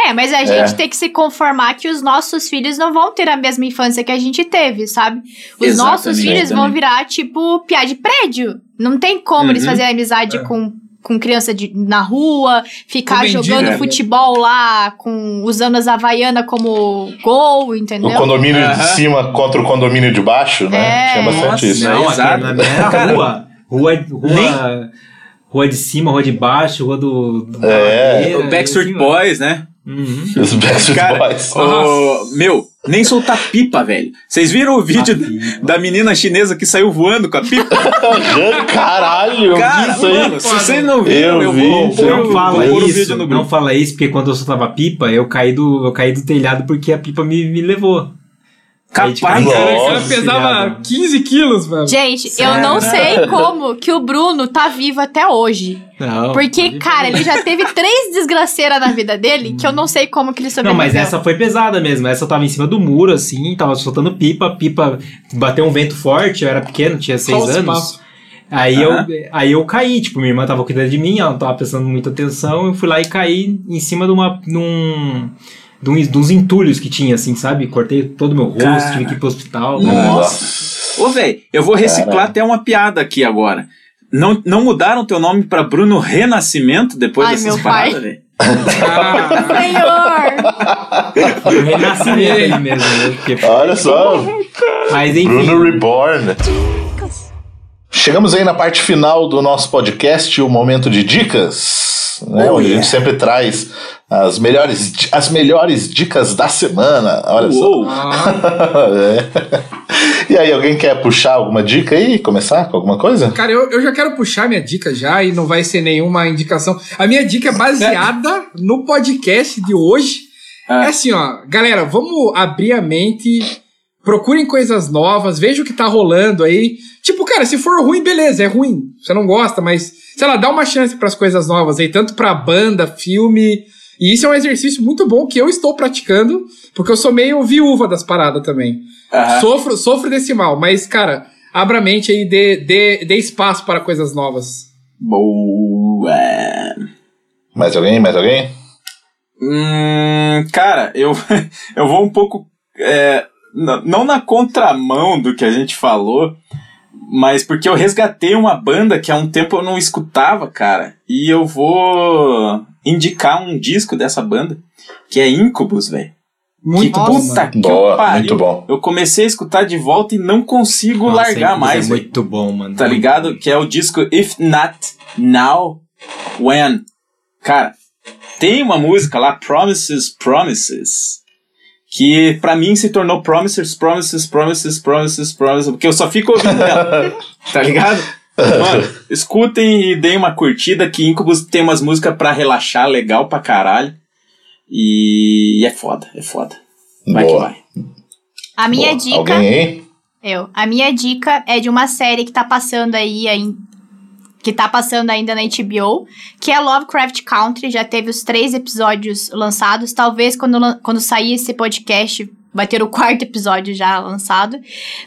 É, mas a É. gente tem que se conformar que os nossos filhos não vão ter a mesma infância que a gente teve, sabe? Os Exatamente, nossos filhos vão virar, tipo, piá de prédio. Não tem como eles Uhum. fazerem amizade com, com criança de, na rua, ficar mendigo, jogando né? futebol lá, com usando as Havaianas como gol, entendeu? O condomínio Aham. de cima contra o condomínio de baixo, né? É. Tinha bastante isso. Não, exato. aqui na minha Cara, rua. Rua, rua, rua de cima, rua de baixo, rua do. do É. Madeira, O Backstreet assim, Boys, né? Uhum. Os Backstreet Cara, Boys. o- meu, nem soltar pipa, velho. Vocês viram o vídeo pipa. da menina chinesa que saiu voando com a pipa? Caralho, eu vi Cara, isso aí. mano, se vocês não viram, Eu eu, vi, vou pôr, Não fala vou pôr o isso, vídeo no não fala isso, porque quando eu soltava pipa, eu caí do, eu caí do telhado porque a pipa me, me levou. Capaz, Cara, o Nossa, cara pesava telhado. 15 quilos, mano. Gente, eu não sei como que o Bruno tá vivo até hoje. Não, Porque, cara, ele já teve três desgraceiras na vida dele que eu não sei como que ele Não, sobreviveu. mas essa foi pesada mesmo. Essa eu tava em cima do muro, assim, tava soltando pipa, pipa bateu um vento forte, eu era pequeno, tinha seis Só os anos. Aí, eu, aí eu caí, tipo, minha irmã tava cuidando de mim, ela não tava prestando muita atenção, eu fui lá e caí em cima de uma. Num, de, uns, de uns entulhos que tinha, assim, sabe? Cortei todo o meu rosto, Cara. tive que ir pro hospital. Nossa. Ô, velho, eu vou reciclar Caralho. até uma piada aqui agora. Não, não mudaram teu nome pra Bruno Renascimento depois Ai, dessas meu pai. paradas, velho? Ah, Senhor! Renascimento aí mesmo, né? Porque- Olha só, Mas enfim. Bruno Reborn. Chegamos aí na parte final do nosso podcast, o momento de dicas, né? Oh, onde a yeah. gente sempre traz as melhores, as melhores dicas da semana. Olha Uou. só. É. E aí, alguém quer puxar alguma dica aí? Começar com alguma coisa? Cara, eu, eu já quero puxar minha dica já e não vai ser nenhuma indicação. A minha dica é baseada no podcast de hoje. Ah. É assim, ó, galera, vamos abrir a mente, procurem coisas novas, vejam o que tá rolando aí. Tipo, cara, se for ruim, beleza, é ruim. Você não gosta, mas, sei lá, dá uma chance pras coisas novas aí, tanto pra banda, filme. E isso é um exercício muito bom que eu estou praticando, porque eu sou meio viúva das paradas também. Aham. Sofro, sofro desse mal, mas, cara, abra a mente aí, dê, dê, dê espaço para coisas novas. Boa. Mais alguém? Mais alguém? Hum, cara, eu, eu vou um pouco. é, não na contramão do que a gente falou, mas porque eu resgatei uma banda que há um tempo eu não escutava, cara. E eu vou indicar um disco dessa banda, que é Incubus, velho. Muito que bom, puta que Boa, pariu. muito bom. Eu comecei a escutar de volta e não consigo Nossa, largar Incubus mais. É velho. muito bom, mano. Tá ligado? Que é o disco If Not Now, When. Cara, tem uma música lá, Promises, Promises, que pra mim se tornou Promises, Promises, Promises, Promises, Promises, porque eu só fico ouvindo ela. tá ligado? Mano, escutem e deem uma curtida que Incubus tem umas músicas pra relaxar legal pra caralho. E é foda, é foda. Vai Boa. que vai. A minha Boa. dica. Alguém aí? Eu. A minha dica é de uma série que tá passando aí, aí que tá passando ainda na HBO, que é Lovecraft Country. Já teve os três episódios lançados. Talvez quando, quando sair esse podcast vai ter o quarto episódio já lançado.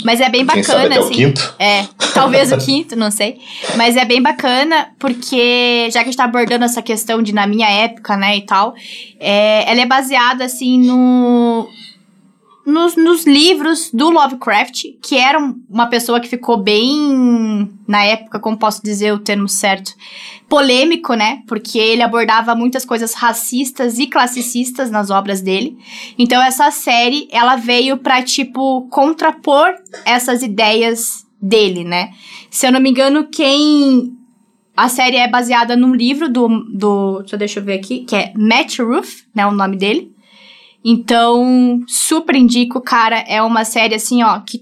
Mas é bem Quem bacana, sabe até o assim. quinto? É, talvez o quinto, não sei. Mas é bem bacana, porque já que a gente tá abordando essa questão de na minha época, né, e tal, é, ela é baseada, assim, no. Nos, nos livros do Lovecraft, que era um- uma pessoa que ficou bem, na época, como posso dizer o termo certo, polêmico, né? Porque ele abordava muitas coisas racistas e classicistas nas obras dele. Então essa série, ela veio pra, tipo, contrapor essas ideias dele, né? Se eu não me engano, quem... A série é baseada num livro do... do deixa eu ver aqui, que é Matt Ruff, né? O nome dele. Então, super indico, cara. É uma série, assim, ó, que...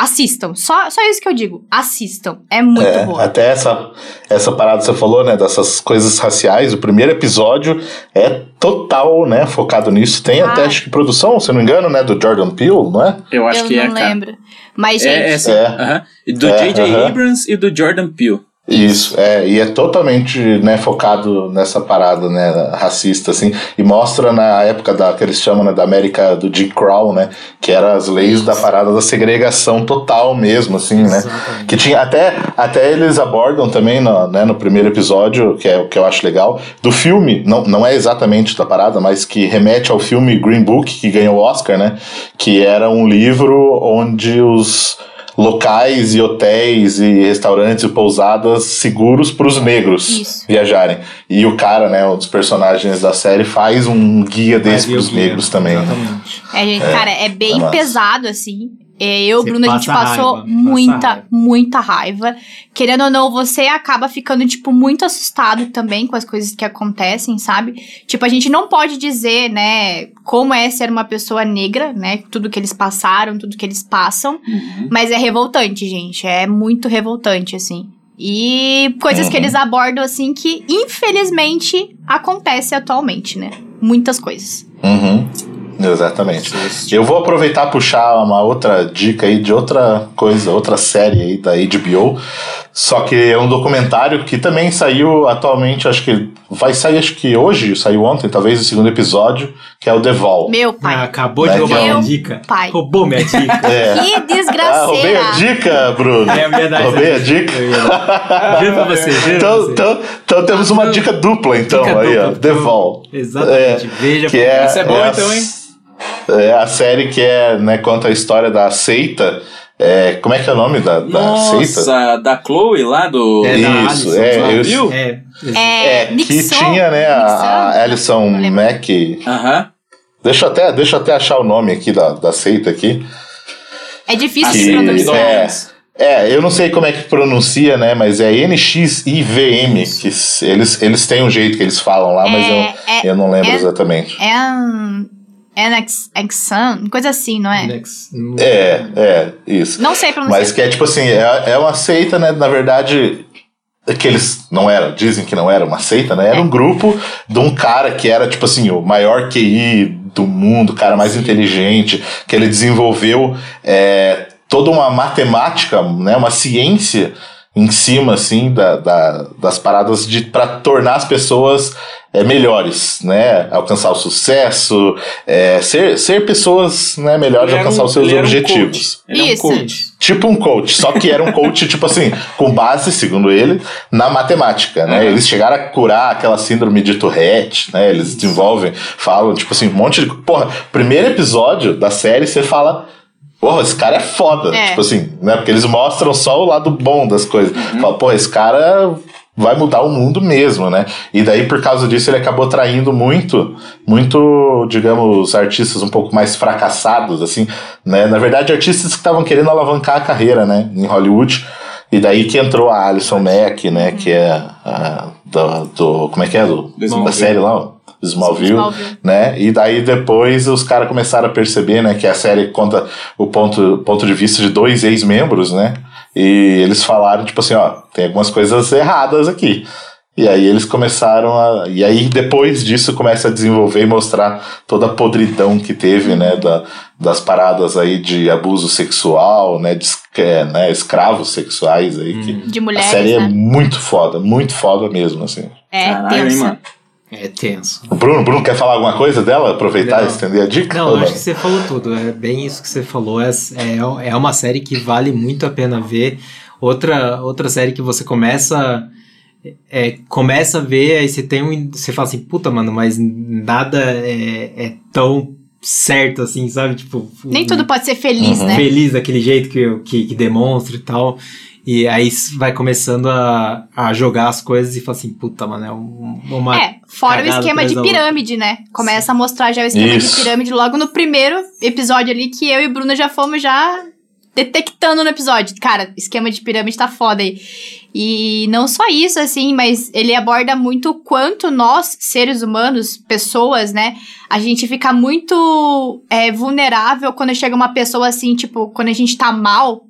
Assistam. Só, só isso que eu digo. Assistam. É muito É, boa. até essa, essa parada que você falou, né, dessas coisas raciais, o primeiro episódio é total, né, focado nisso. Tem Ah. até, acho que produção, se eu não me engano, né, do Jordan Peele, não é? Eu acho eu que não é, cara. lembro. Mas, gente... É, é. É. Aham. E Do É, J.J. aham. Abrams e do Jordan Peele. Isso, é, e é totalmente, né, focado nessa parada, né, racista, assim, e mostra na época da, que eles chamam, né, da América do Jim Crow, né, que eram as leis da parada da segregação total mesmo, assim, né, Exatamente. que tinha, até, até eles abordam também, no, né, no primeiro episódio, que é o que eu acho legal, do filme, não, não é exatamente da parada, mas que remete ao filme Green Book, que ganhou o Oscar, né, que era um livro onde os locais e hotéis e restaurantes e pousadas seguros para os negros Isso. viajarem. E o cara, né, um dos personagens da série, faz um guia desse para os negros também. né? Exatamente. É, gente, cara, é bem é pesado, assim. É, eu, Você Bruna, a gente passou raiva, muita, raiva. muita raiva. Querendo ou não, você acaba ficando, tipo, muito assustado também com as coisas que acontecem, sabe? Tipo, a gente não pode dizer, né, como é ser uma pessoa negra, né? Tudo que eles passaram, tudo que eles passam. Mas é revoltante, gente. É muito revoltante, assim. E coisas que Uhum. eles abordam, assim, que infelizmente acontece atualmente, né? Muitas coisas. Uhum. Exatamente. Eu vou aproveitar e puxar uma outra dica aí de outra coisa, outra série aí da HBO. Só que é um documentário que também saiu atualmente, acho que vai sair, acho que hoje, saiu ontem, talvez o segundo episódio, que é o The Vol. Meu Ah, pai. acabou de Meu roubar minha dica. pai. Roubou minha dica. É. Que Ah, roubei desgraceira. a dica, Bruno. É verdade. Roubei a dica. Juro pra você, juro pra Então, você. então, então temos uma dica dupla, então, Dica aí, ó. dupla, The então. Vol. Exatamente. É, Veja que é, Essa é boa, a- então, hein? É a série que é, né, conta a história da seita. É, como é que é o nome da, da seita? Nossa, da Chloe lá do. É, da Isso, Alison, é, lá, eu- viu? É, É, É, que tinha, né, a, a? Alison. Mack. Aham. Deixa eu até, deixa eu até achar o nome aqui da, da seita aqui. É difícil de Que- pronunciar. é. É, eu não sei como é que pronuncia, né? Mas é NXIVM, que eles, eles têm um jeito que eles falam lá, mas É, eu, é- eu não lembro é- exatamente. É um. Enex, Exan, coisa assim, não é? É, é, isso. Não sei pronunciar. Mas que é tipo assim, é, é uma seita, né? Na verdade, que eles não eram, dizem que não era uma seita, né? Era um grupo de um cara que era, tipo assim, o maior QI do mundo, o cara mais inteligente, que ele desenvolveu é, toda uma matemática, né? Uma ciência em cima, assim, da, da- das paradas de para tornar as pessoas é, melhores, né? Alcançar o sucesso, é, ser, ser pessoas né, melhores, Ele alcançar um- os seus ele era um objetivos. coach. Ele é um Isso. coach. Tipo um coach, só que era um coach, tipo assim, com base, segundo ele, na matemática, né? Uhum. Eles chegaram a curar aquela síndrome de Tourette, né? Eles desenvolvem, falam, tipo assim, um monte de. Porra, primeiro episódio da série você fala. Porra, esse cara é foda. É. Tipo assim, né? Porque eles mostram só o lado bom das coisas. Uhum. Fala, porra, esse cara vai mudar o mundo mesmo, né? E daí, por causa disso, ele acabou atraindo muito, muito, digamos, artistas um pouco mais fracassados, assim, né? Na verdade, artistas que estavam querendo alavancar a carreira, né? Em Hollywood. E daí que entrou a Alison Mack, né? Que é a, do, do- Como é que é? Do, da série lá, ó, Smallville, Smallville. né? E daí depois os caras começaram a perceber, né? Que a série conta o ponto, ponto de vista de dois ex-membros, né? E eles falaram, tipo assim, ó, tem algumas coisas erradas aqui. E aí eles começaram a. E aí depois disso começa a desenvolver e mostrar toda a podridão que teve, né? Da, das paradas aí de abuso sexual, né? De é, né, escravos sexuais aí. Que De a mulheres, série é né? muito foda, muito foda mesmo, assim. É, Caralho, hein, mano. É tenso. O Bruno, Bruno quer falar alguma coisa dela? Aproveitar e estender a dica? Não, acho que você falou tudo. É bem isso que você falou. É, é, é uma série que vale muito a pena ver. Outra, outra série que você começa. É, começa a ver, aí você tem um. Você fala assim, puta, mano, mas nada é, é tão certo assim, sabe? Tipo. Nem tudo pode ser feliz, Uhum. né? feliz daquele jeito que, que, que demonstra e tal. E aí vai começando a, a jogar as coisas e fala assim, puta, mano, é um- uma. É, fora o esquema de pirâmide, né? Começa a mostrar já o esquema Isso. de pirâmide logo no primeiro episódio ali, que eu e Bruna já fomos já detectando no episódio. Cara, esquema de pirâmide tá foda aí. E não só isso, assim, mas ele aborda muito o quanto nós, seres humanos, pessoas, né? A gente fica muito é, vulnerável quando chega uma pessoa assim, tipo, quando a gente tá mal,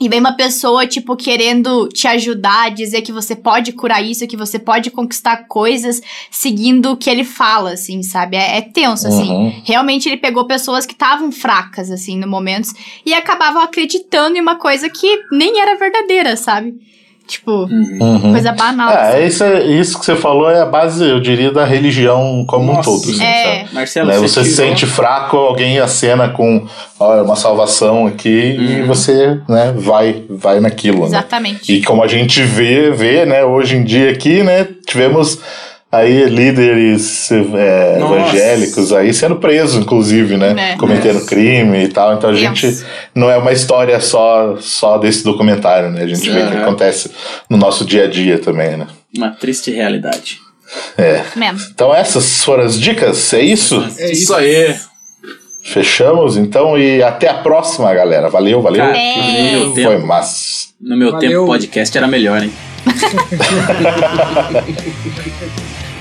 e vem uma pessoa, tipo, querendo te ajudar, dizer que você pode curar isso, que você pode conquistar coisas seguindo o que ele fala, assim, sabe? É, é tenso, assim. Uhum. Realmente ele pegou pessoas que estavam fracas, assim, no momento, e acabavam acreditando em uma coisa que nem era verdadeira, sabe? Tipo, Uhum. coisa banal. É, assim. isso, é- isso que você falou é a base, eu diria, da religião como Nossa, um todo. Assim, É. sabe? Marcelo, Né, você se sente fraco, alguém acena com olha, uma salvação aqui e Uhum. você né, vai, vai naquilo. Né? Exatamente. E como a gente vê, vê né, hoje em dia aqui, né, tivemos aí líderes é, Nossa. evangélicos aí sendo presos, inclusive, né, É. cometendo Nossa. crime e tal. Então a gente não é uma história só só desse documentário, né? A gente vê o que acontece no nosso dia a dia também, né? Uma triste realidade. É. Mesmo. Então essas foram as dicas, é isso? É isso aí. Fechamos então e até a próxima, galera. Valeu, valeu. Cara, É. Foi massa. no meu Valeu. tempo podcast era melhor, hein? Hahaha.